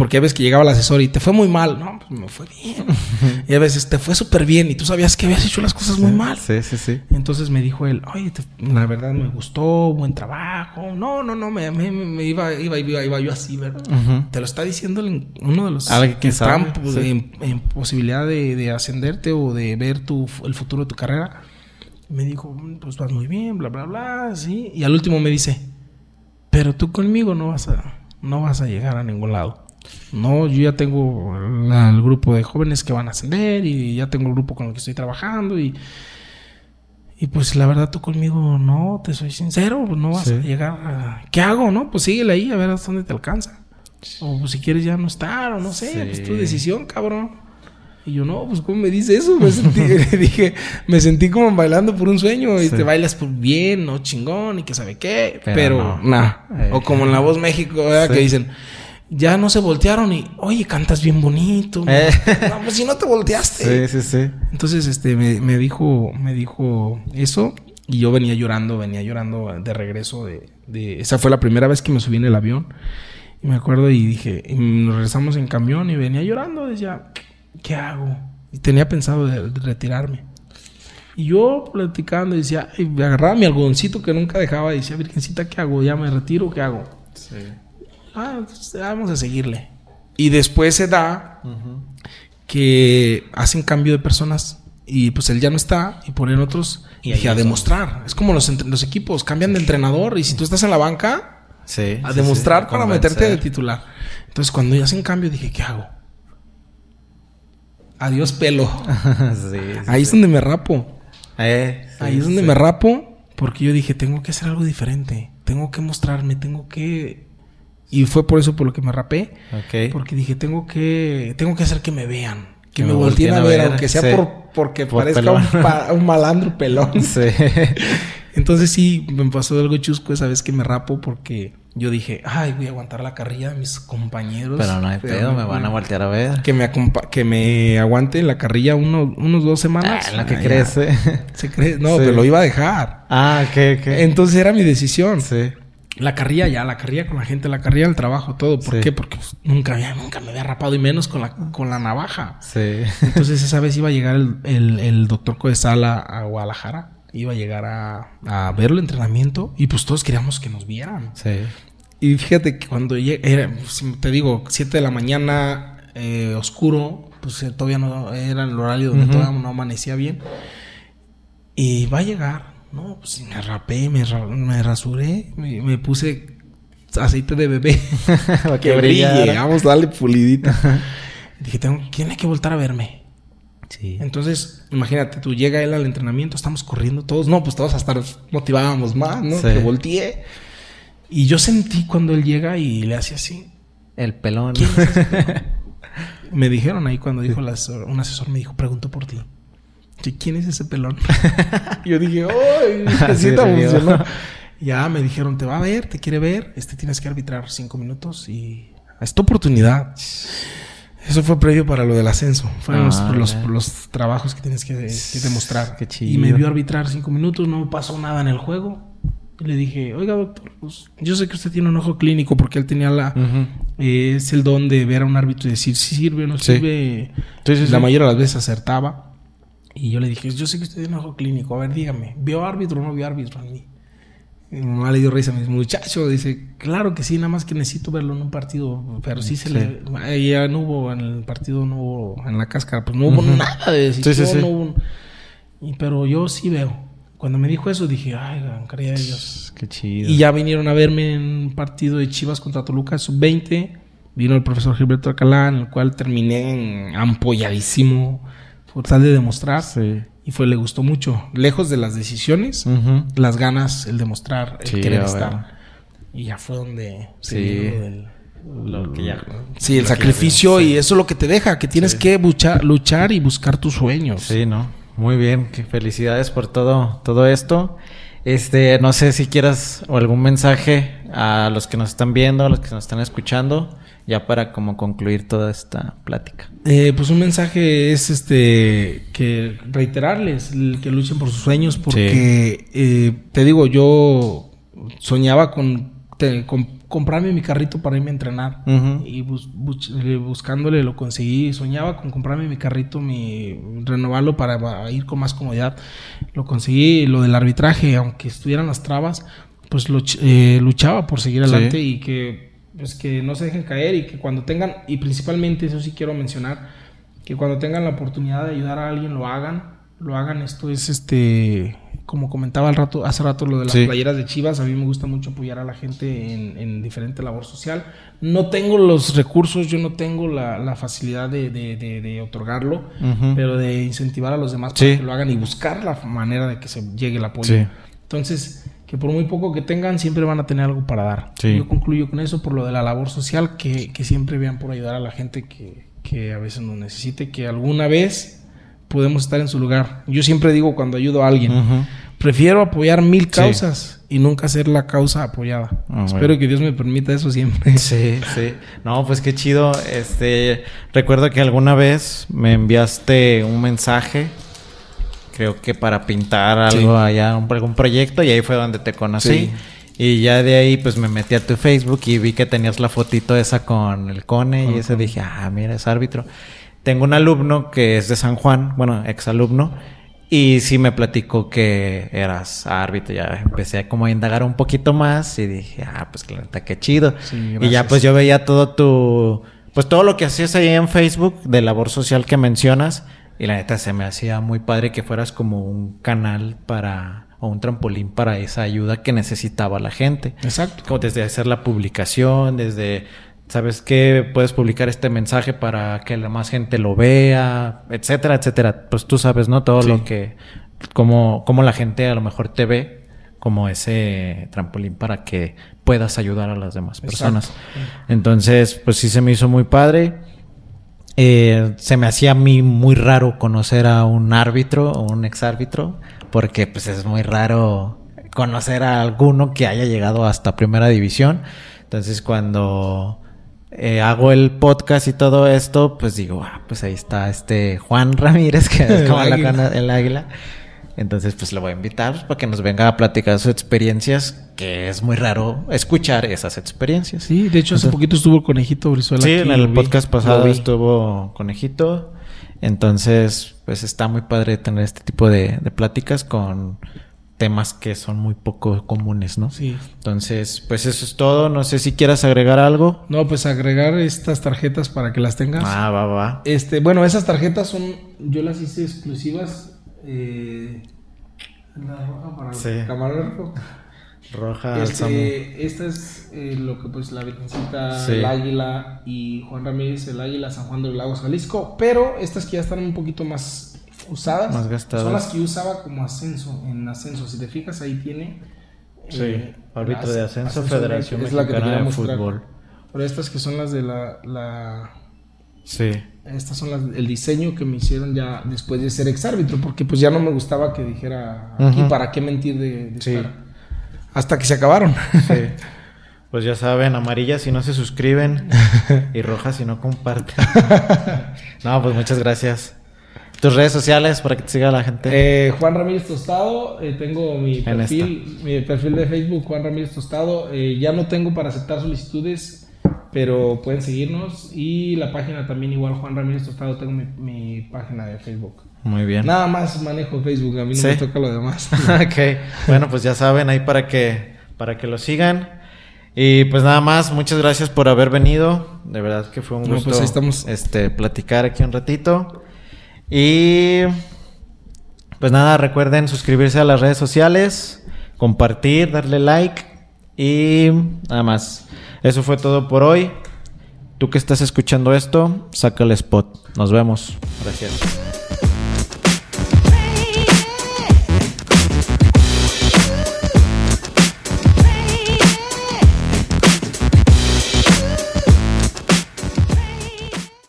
Porque a veces que llegaba el asesor y te fue muy mal. No, pues me fue bien. y a veces te fue súper bien y tú sabías que habías hecho las cosas muy mal. Sí, sí, sí. Entonces me dijo él, oye, la verdad me gustó, buen trabajo. No, no, no, me, me, me iba, iba, iba, iba, yo así, ¿verdad? Te lo está diciendo uno de los que están en, posibilidad de, de, ascenderte o de ver tu, el futuro de tu carrera. Me dijo, pues vas muy bien, bla, bla, bla, sí. Y al último me dice, pero tú conmigo no vas a, no vas a llegar a ningún lado. No, yo ya tengo el grupo de jóvenes que van a ascender y ya tengo el grupo con el que estoy trabajando y, y pues la verdad tú conmigo no, te soy sincero, no vas a llegar a... ¿Qué hago, no? Pues síguele ahí a ver hasta dónde te alcanza. O pues, si quieres ya no estar o no sé, pues tu decisión, cabrón. Y yo, no, pues, ¿cómo me dice eso? Me sentí, dije, me sentí como bailando por un sueño y te bailas por bien, no chingón y que sabe qué. Pero, nada. o eh. como en La Voz México, que dicen, ya no se voltearon y, oye, cantas bien bonito. Eh. No, pues si no te volteaste. Sí, sí, sí. Entonces, este, me, dijo, me dijo eso y yo venía llorando, venía llorando de regreso de, de, esa fue la primera vez que me subí en el avión. Y me acuerdo y dije, y nos regresamos en camión y venía llorando, decía, ¿qué hago? Y tenía pensado de, retirarme. Y yo platicando decía, y agarraba mi algodoncito que nunca dejaba y decía, Virgencita, ¿qué hago? ¿Ya me retiro? ¿Qué hago? Sí. Ah, pues, vamos a seguirle. Y después se da que hacen cambio de personas y pues él ya no está y ponen otros y dije a demostrar. Es como los, los equipos cambian de entrenador y si tú estás en la banca, a demostrar para meterte de titular. Entonces cuando ya hacen cambio dije, ¿qué hago? Adiós pelo. Ahí es donde me rapo. Eh, Ahí es donde me rapo porque yo dije, tengo que hacer algo diferente. Tengo que mostrarme, tengo que... Y fue por eso por lo que me rapé. Porque dije, tengo que, tengo que hacer que me vean. Que, me, volteen a ver, aunque sea por, porque parezca un, malandro pelón. Entonces sí, me pasó algo chusco esa vez que me rapo porque yo dije, ay, voy a aguantar la carrilla de mis compañeros. Pero no hay pedo, me van a voltear a ver. Que me, que me aguante la carrilla uno, unos dos semanas. Ah, en la que crece. Se cree. No, pero lo iba a dejar. Ah, ok, ok. Entonces era mi decisión. Sí. La carrilla ya, la carrilla con la gente, la carrilla del trabajo, todo. ¿Por qué? Porque pues, nunca, había, nunca me había rapado y menos con la, con la navaja. Sí. Entonces esa vez iba a llegar el, el, el doctor Coesala a Guadalajara iba a llegar a, a ver el entrenamiento y pues todos queríamos que nos vieran. Sí. Y fíjate que cuando era, te digo, 7 de la mañana, eh, oscuro, pues eh, todavía no era el horario donde todavía no amanecía bien. Y va a llegar, ¿no? Pues me rapé, me, me rasuré, me, puse aceite de bebé. Para que, brille, vamos a darle pulidita. Dije, tengo, tiene que voltar a verme. Entonces, imagínate, tú llega él al entrenamiento, estamos corriendo todos. No, pues todos hasta motivábamos más, ¿no? Que volteé. Y yo sentí cuando él llega y le hace así. El pelón. me dijeron ahí cuando dijo el asesor, un asesor me dijo, pregunto por ti. ¿Quién es ese pelón? yo dije, ¡ay! Ya me dijeron, te va a ver, te quiere ver. Este tienes que arbitrar cinco minutos y es tu oportunidad. Eso fue previo para lo del ascenso. Fueron los, ah, los, trabajos que tienes que, demostrar. Qué chido. Y me vio arbitrar cinco minutos, no pasó nada en el juego. Y le dije, oiga, doctor, pues yo sé que usted tiene un ojo clínico porque él tenía la. Eh, es el don de ver a un árbitro y decir si sirve o no sirve. la mayoría de las veces acertaba. Y yo le dije, yo sé que usted tiene un ojo clínico. A ver, dígame, ¿vio árbitro o no vio árbitro en mí? Mi mamá le dio risa a mi muchacho. Dice, claro que sí, nada más que necesito verlo en un partido. Pero sí se le... Ya no hubo, en el partido no hubo, en la cáscara, pues no hubo nada de decisión. y, pero yo sí veo. Cuando me dijo eso dije, ay, gran caridad de Dios. Qué chido. Y ya vinieron a verme en un partido de Chivas contra Toluca, sub-20. Vino el profesor Gilberto Alcalá, en el cual terminé ampolladísimo por tal de demostrar. Sí. Y fue, le gustó mucho. Lejos de las decisiones, las ganas, el demostrar, el querer estar. Y ya fue donde sí. el, lo que ya, sí, el sacrificio y eso es lo que te deja, que tienes que luchar, luchar y buscar tus sueños. Sí, ¿no? Muy bien, felicidades por todo, todo esto. Este, no sé si quieras o algún mensaje a los que nos están viendo, a los que nos están escuchando ya para como concluir toda esta plática. Eh, pues un mensaje es este que reiterarles que luchen por sus sueños porque eh, te digo yo soñaba con, comprarme mi carrito para irme a entrenar. Y eh, buscándole lo conseguí. Soñaba con comprarme mi carrito mi renovarlo para ir con más comodidad. Lo conseguí lo del arbitraje aunque estuvieran las trabas pues luchaba por seguir adelante y que pues que no se dejen caer y que cuando tengan, y principalmente eso sí quiero mencionar, que cuando tengan la oportunidad de ayudar a alguien lo hagan, lo hagan. Esto es este, como comentaba al rato, hace rato lo de las playeras de Chivas, a mí me gusta mucho apoyar a la gente en, diferente labor social. No tengo los recursos, yo no tengo la, facilidad de, otorgarlo, pero de incentivar a los demás para que lo hagan y buscar la manera de que se llegue el apoyo. Entonces, que por muy poco que tengan, siempre van a tener algo para dar. Yo concluyo con eso por lo de la labor social, que, siempre vean por ayudar a la gente que, a veces nos necesite, que alguna vez podemos estar en su lugar. Yo siempre digo cuando ayudo a alguien, prefiero apoyar mil causas y nunca ser la causa apoyada. Ah, Espero que Dios me permita eso siempre. Sí, sí. No, pues qué chido. Este, recuerdo que alguna vez me enviaste un mensaje creo que para pintar algo allá, algún proyecto, y ahí fue donde te conocí. Y ya de ahí, pues me metí a tu Facebook y vi que tenías la fotito esa con el Cone, y ese dije, ah, mira, es árbitro. Tengo un alumno que es de San Juan, bueno, ex alumno, y sí me platicó que eras árbitro. Ya empecé como a indagar un poquito más y dije, ah, pues la neta, qué chido. y ya pues yo veía todo tu pues todo lo que hacías ahí en Facebook de labor social que mencionas. Y la neta se me hacía muy padre que fueras como un canal para o un trampolín para esa ayuda que necesitaba la gente. Exacto. Como desde hacer la publicación, desde, ¿sabes qué? Puedes publicar este mensaje para que la más gente lo vea, etcétera, etcétera. Pues tú sabes, ¿no? Todo lo que, como, como la gente a lo mejor te ve como ese trampolín para que puedas ayudar a las demás personas. Entonces, pues sí se me hizo muy padre. Eh, se me hacía a mí muy raro conocer a un árbitro o un exárbitro porque pues es muy raro conocer a alguno que haya llegado hasta primera división. Entonces cuando eh, hago el podcast y todo esto, pues digo, ah, pues ahí está este Juan Ramírez, que es como el, águila. el águila. Entonces, pues lo voy a invitar pues, para que nos venga a platicar sus experiencias, que es muy raro escuchar esas experiencias. Sí, de hecho, hace poquito estuvo Conejito Brizuela. Sí, en el podcast pasado estuvo Conejito. Entonces, pues está muy padre tener este tipo de, pláticas con temas que son muy poco comunes, ¿no? Sí. Entonces, pues eso es todo. No sé si quieras agregar algo. No, pues agregar estas tarjetas para que las tengas. Ah, va, va. Este, bueno, esas tarjetas son, yo las hice exclusivas. Eh, la roja para el camarógrafo. Roja este, Esta es eh, lo que pues la Virgencita, el Águila y Juan Ramírez, el Águila, San Juan de los Lagos, Jalisco. Pero estas que ya están un poquito más usadas. Más gastadas. Son las que usaba como ascenso, en ascenso. Si te fijas, ahí tiene. Sí, eh, árbitro de ascenso, Federación es Mexicana la que de Fútbol. Pero estas que son las de la, la Sí. Estas son las, el diseño que me hicieron ya después de ser exárbitro, porque pues ya no me gustaba que dijera aquí para qué mentir de, sí hasta que se acabaron. Sí. Pues ya saben, amarilla si no se suscriben y roja si no comparten. no, pues muchas gracias. Tus redes sociales para que te siga la gente. Eh, Juan Ramírez Tostado, eh, tengo mi perfil, mi perfil de Facebook, Juan Ramírez Tostado. Eh, ya no tengo para aceptar solicitudes, pero pueden seguirnos. Y la página también igual, Juan Ramírez Tostado, tengo mi, mi página de Facebook. Muy bien. Nada más manejo Facebook, a mí no me toca lo demás. ok, bueno, pues ya saben ahí para que, para que lo sigan. Y pues nada más, muchas gracias por haber venido. De verdad que fue un pues gusto estamos. este platicar aquí un ratito. Y pues nada, recuerden suscribirse a las redes sociales, compartir, darle like y nada más. Eso fue todo por hoy. Tú que estás escuchando esto, saca el spot. Nos vemos. Gracias.